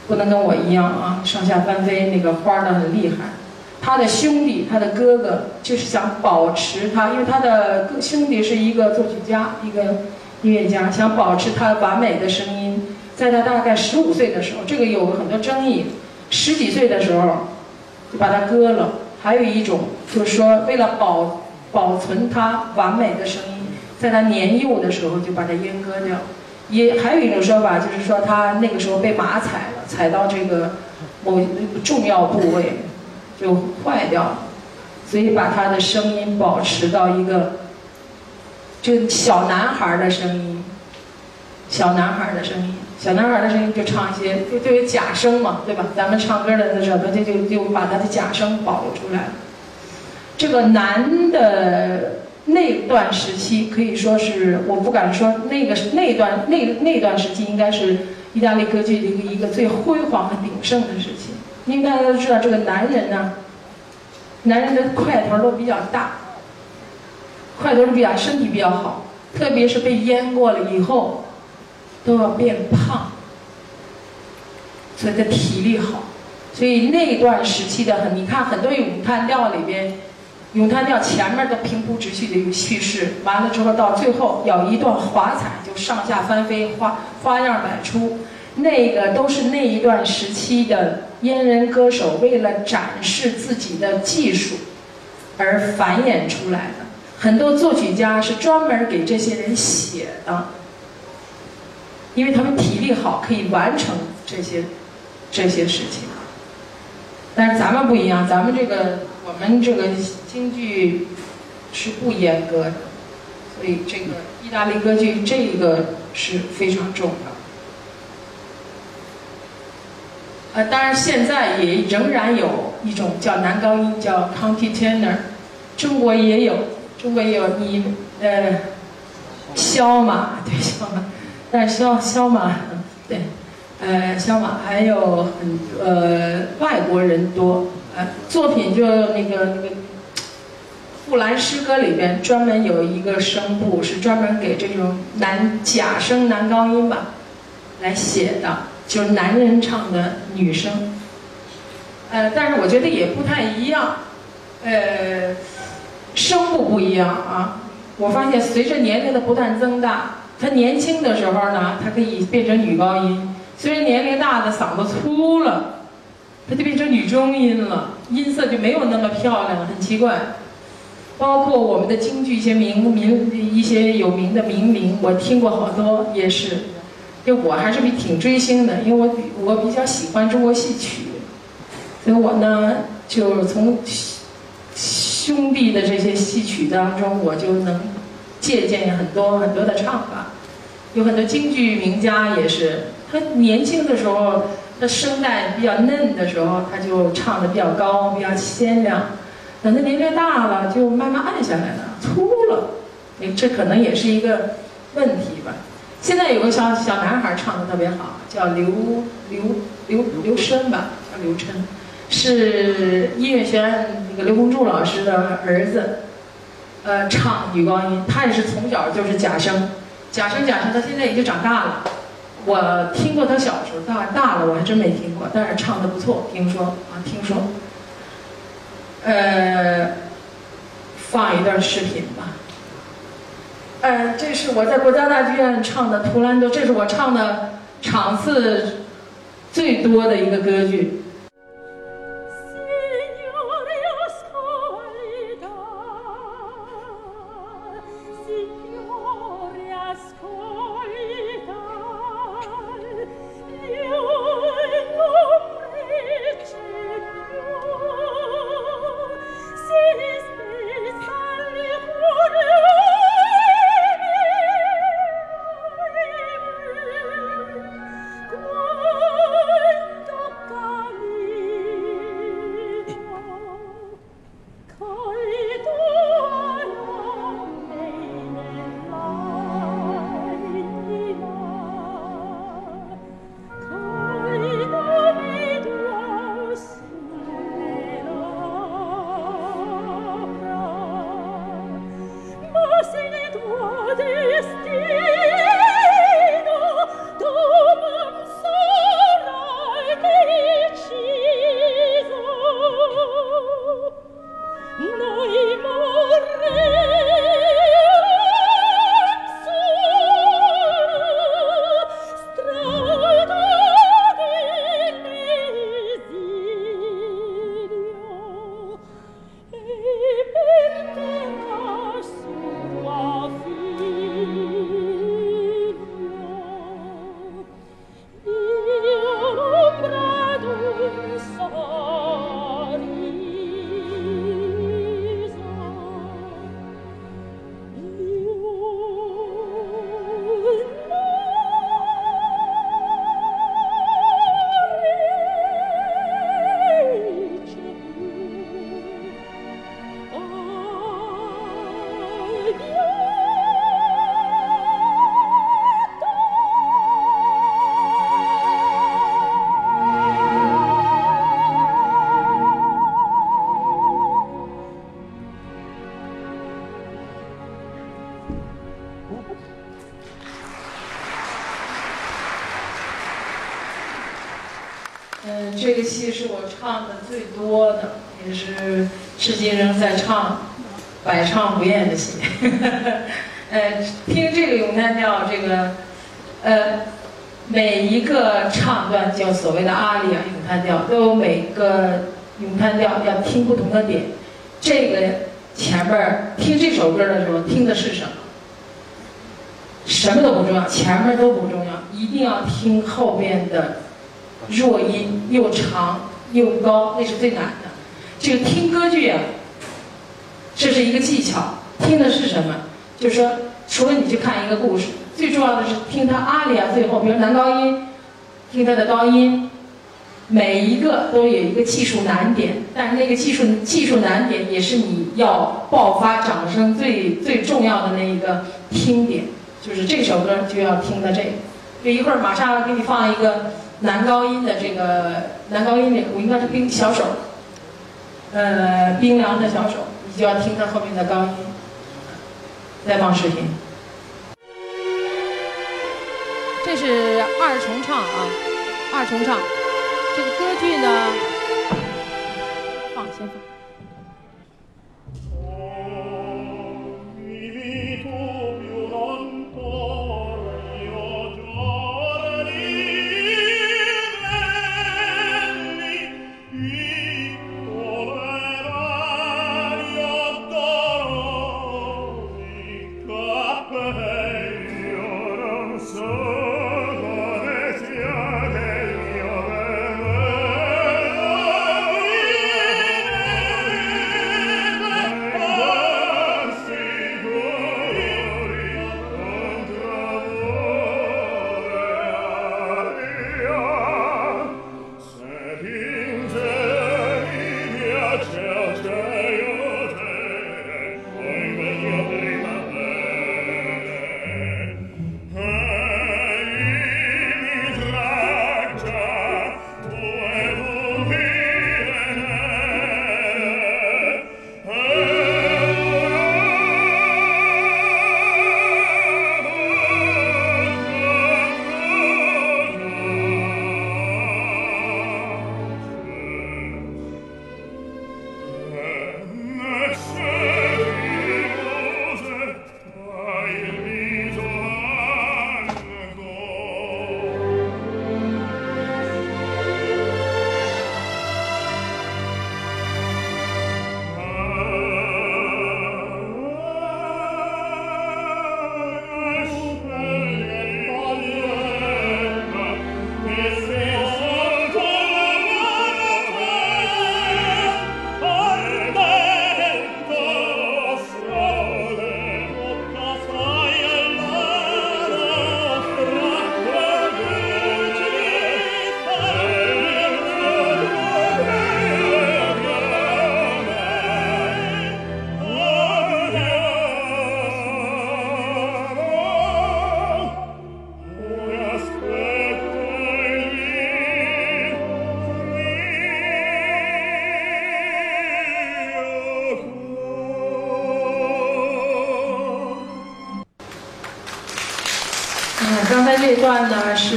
不能跟我一样啊，上下翻飞，那个花儿的很厉害。他的兄弟，他的哥哥，就是想保持他，因为他的兄弟是一个作曲家，一个音乐家，想保持他完美的声音。在他大概十五岁的时候，这个有很多争议。十几岁的时候，就把他割了。还有一种就是说，为了保保存他完美的声音，在他年幼的时候就把他阉割掉。也还有一种说法，就是说他那个时候被马踩了，踩到这个某重要部位。就坏掉了，所以把他的声音保持到一个，就小男孩的声音，小男孩的声音，小男孩的声音就唱一些，就就有假声嘛，对吧？咱们唱歌的时候，就就就把他的假声保留出来。这个男的那段时期可以说是，我不敢说那个那段那那段时期应该是意大利歌剧的一个最辉煌和鼎盛的时期。因为大家都知道，这个男人呢，男人的块头都比较大，块头比较身体比较好，特别是被淹过了以后，都要变胖，所以他体力好。所以那段时期的很，你看很多咏叹调里边，咏叹调前面的平铺直叙的一个叙事，完了之后到最后要一段华彩，就上下翻飞，花花样百出。那个都是那一段时期的阉人歌手为了展示自己的技术而繁衍出来的，很多作曲家是专门给这些人写的，因为他们体力好，可以完成这些这些事情。但是咱们不一样，咱们这个我们这个京剧是不严格的，所以这个意大利歌剧这个是非常重要。呃，当然现在也仍然有一种叫男高音，叫 county tenor，中国也有，中国也有你呃，肖马对肖马，但是肖肖马对，呃，香马还有很呃外国人多，呃，作品就那个那个。布兰诗歌里边专门有一个声部，是专门给这种男假声男高音吧来写的，就是男人唱的女声。呃，但是我觉得也不太一样，呃，声部不一样啊。我发现随着年龄的不断增大，他年轻的时候呢，他可以变成女高音；随着年龄大的嗓子粗了，他就变成女中音了，音色就没有那么漂亮，很奇怪。包括我们的京剧一些名名一些有名的名伶，我听过好多，也是，就我还是比挺追星的，因为我我比较喜欢中国戏曲，所以我呢就从兄弟的这些戏曲当中，我就能借鉴很多很多的唱法，有很多京剧名家也是，他年轻的时候，他声带比较嫩的时候，他就唱的比较高，比较鲜亮。等他年龄大了，就慢慢暗下来了，粗了，这可能也是一个问题吧。现在有个小小男孩唱的特别好，叫刘刘刘刘琛吧，叫刘琛，是音乐学院那个刘洪柱老师的儿子，呃，唱女高音，他也是从小就是假声，假声假声，他现在已经长大了。我听过他小时候，大大了我还真没听过，但是唱的不错，听说啊，听说。呃，放一段视频吧。呃，这是我在国家大剧院唱的《图兰朵》，这是我唱的场次最多的一个歌剧。就是说，除了你去看一个故事，最重要的是听它阿里啊，最后，比如男高音，听它的高音，每一个都有一个技术难点。但是那个技术技术难点也是你要爆发掌声最 [LAUGHS] 最重要的那一个听点。就是这首歌就要听的这个。就一会儿马上给你放一个男高音的这个男高音的，我应该是冰小手，呃，冰凉的小手，你就要听他后面的高音。再放视频。这是二重唱啊，二重唱，这个歌剧呢，放先放。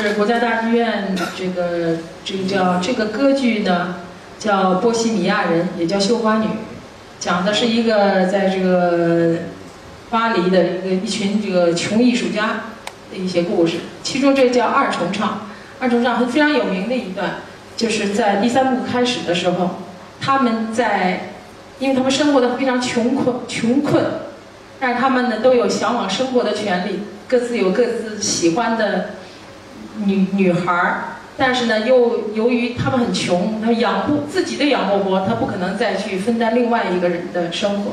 是国家大剧院这个这个叫这个歌剧呢叫《波西米亚人》，也叫《绣花女》，讲的是一个在这个巴黎的一个一群这个穷艺术家的一些故事。其中这叫二重唱，二重唱是非常有名的一段，就是在第三部开始的时候，他们在，因为他们生活的非常穷困穷困，但是他们呢都有向往生活的权利。各自有各自喜欢的女女孩儿，但是呢，又由于他们很穷，他养不自己的养不活，他不可能再去分担另外一个人的生活，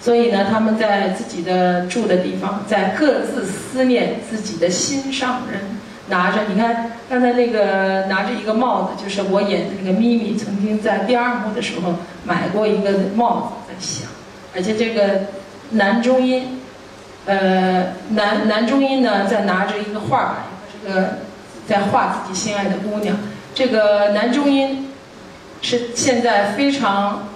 所以呢，他们在自己的住的地方，在各自思念自己的心上人，拿着你看刚才那个拿着一个帽子，就是我演的那个咪咪曾经在第二幕的时候买过一个帽子在想，而且这个男中音。呃，男男中音呢，在拿着一个画儿，这个在画自己心爱的姑娘。这个男中音是现在非常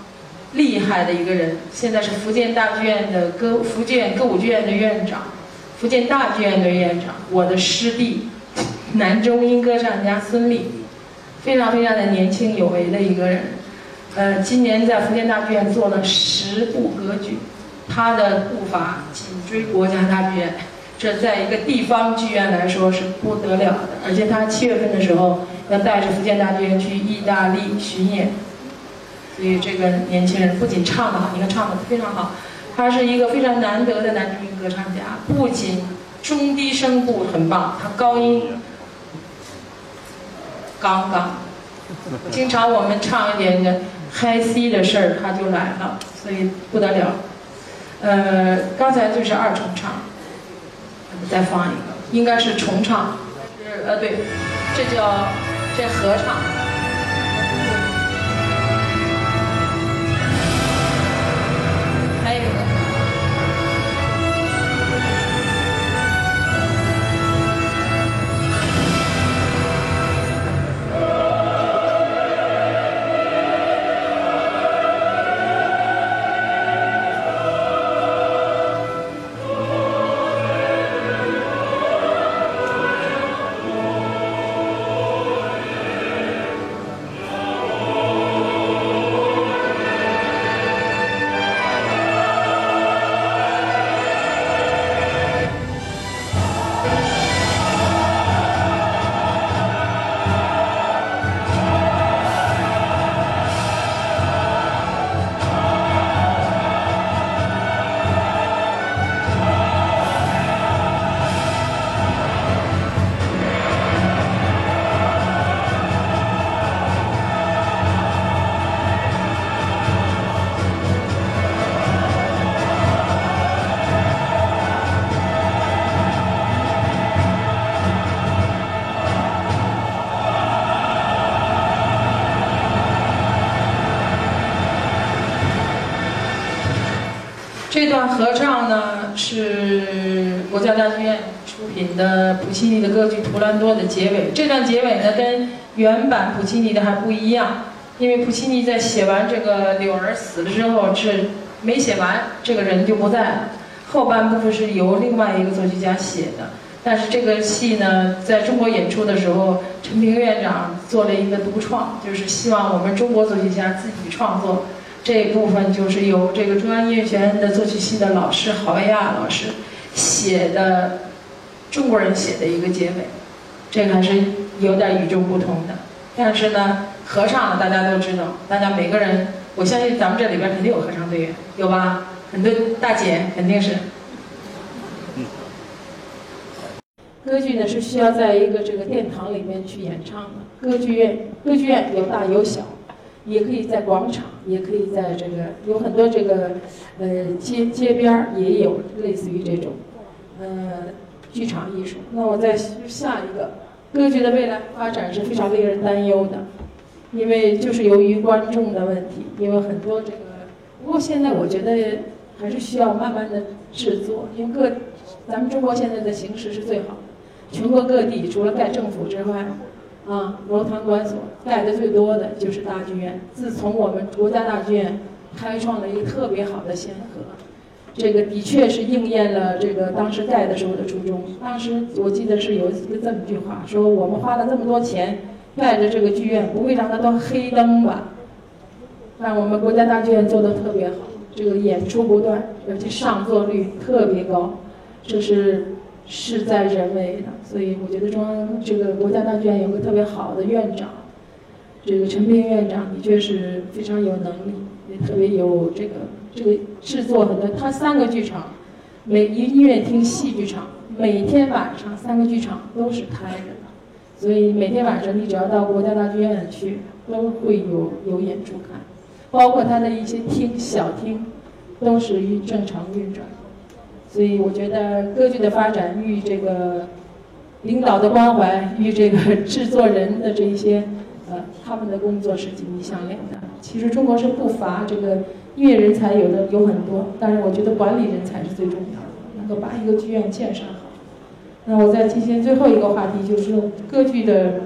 厉害的一个人，现在是福建大剧院的歌，福建歌舞剧院的院长，福建大剧院的院长，我的师弟，男中音歌唱家孙俪，非常非常的年轻有为的一个人。呃，今年在福建大剧院做了十部歌剧。他的步伐紧追国家大剧院，这在一个地方剧院来说是不得了的。而且他七月份的时候要带着福建大剧院去意大利巡演，所以这个年轻人不仅唱得好，你看唱得非常好，他是一个非常难得的男中音歌唱家。不仅中低声部很棒，他高音刚刚，经常我们唱一点个 high C 的事儿他就来了，所以不得了。呃，刚才就是二重唱，再放一个，应该是重唱，是呃对，这叫这合唱，合唱呢是国家大剧院出品的普契尼的歌剧《图兰多》的结尾。这段结尾呢跟原版普契尼的还不一样，因为普契尼在写完这个柳儿死了之后是没写完，这个人就不在了。后半部分是由另外一个作曲家写的。但是这个戏呢，在中国演出的时候，陈平院长做了一个独创，就是希望我们中国作曲家自己创作。这一部分就是由这个中央音乐学院的作曲系的老师郝维亚老师写的，中国人写的一个结尾，这个还是有点与众不同的。但是呢，合唱大家都知道，大家每个人，我相信咱们这里边肯定有合唱队员，有吧？很多大姐肯定是。歌剧呢是需要在一个这个殿堂里面去演唱的，歌剧院，歌剧院有大有小。也可以在广场，也可以在这个有很多这个，呃街街边儿也有类似于这种，呃剧场艺术。那我再下一个，歌剧的未来发展是非常令人担忧的，因为就是由于观众的问题，因为很多这个，不过现在我觉得还是需要慢慢的制作，因为各咱们中国现在的形势是最好的，全国各地除了盖政府之外。啊，罗塘馆所盖的最多的就是大剧院。自从我们国家大剧院开创了一个特别好的先河，这个的确是应验了这个当时盖的时候的初衷。当时我记得是有一个这么一句话，说我们花了这么多钱盖的这个剧院，不会让它都黑灯吧？但我们国家大剧院做的特别好，这个演出不断，而且上座率特别高，这是。事在人为的，所以我觉得中央这个国家大剧院有个特别好的院长，这个陈斌院长的确是非常有能力，也特别有这个这个制作很多。他三个剧场，每一音乐厅、戏剧场，每天晚上三个剧场都是开着的，所以每天晚上你只要到国家大剧院去，都会有有演出看，包括他的一些厅、小厅，都是于正常运转。所以我觉得歌剧的发展与这个领导的关怀与这个制作人的这一些呃他们的工作是紧密相连的。其实中国是不乏这个音乐人才，有的有很多，但是我觉得管理人才是最重要的，能够把一个剧院建设好。那我再进行最后一个话题，就是歌剧的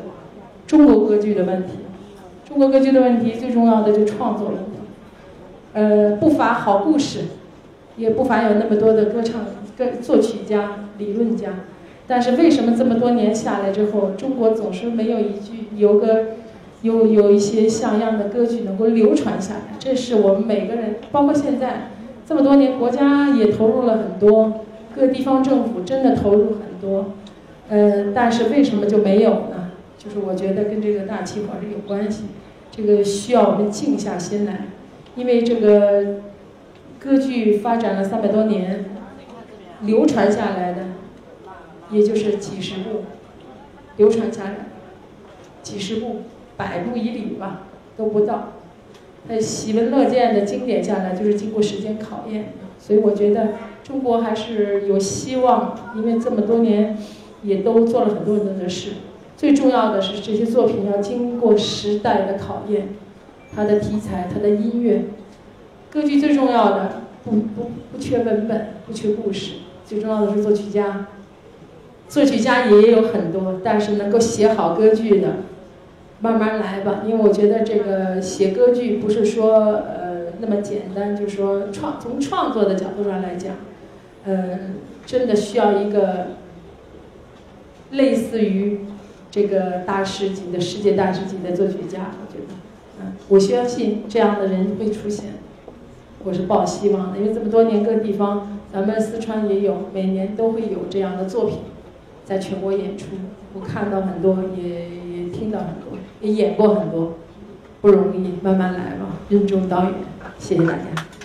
中国歌剧的问题。中国歌剧的问题最重要的就创作问题，呃，不乏好故事。也不乏有那么多的歌唱、歌作曲家、理论家，但是为什么这么多年下来之后，中国总是没有一句有个有有一些像样的歌剧能够流传下来？这是我们每个人，包括现在这么多年，国家也投入了很多，各地方政府真的投入很多，呃，但是为什么就没有呢？就是我觉得跟这个大气候是有关系，这个需要我们静下心来，因为这个。歌剧发展了三百多年，流传下来的也就是几十部，流传下来几十部，百部以里吧都不到。那喜闻乐见的经典下来，就是经过时间考验。所以我觉得中国还是有希望，因为这么多年也都做了很多很多的事。最重要的是这些作品要经过时代的考验，它的题材，它的音乐。歌剧最重要的不不不缺文本，不缺故事，最重要的是作曲家。作曲家也有很多，但是能够写好歌剧的，慢慢来吧。因为我觉得这个写歌剧不是说呃那么简单，就是说创从创作的角度上来讲，嗯，真的需要一个类似于这个大师级的世界大师级的作曲家。我觉得，嗯，我相信这样的人会出现。我是抱希望的，因为这么多年各地方，咱们四川也有，每年都会有这样的作品，在全国演出。我看到很多，也也听到很多，也演过很多，不容易，慢慢来吧，任重道远。谢谢大家。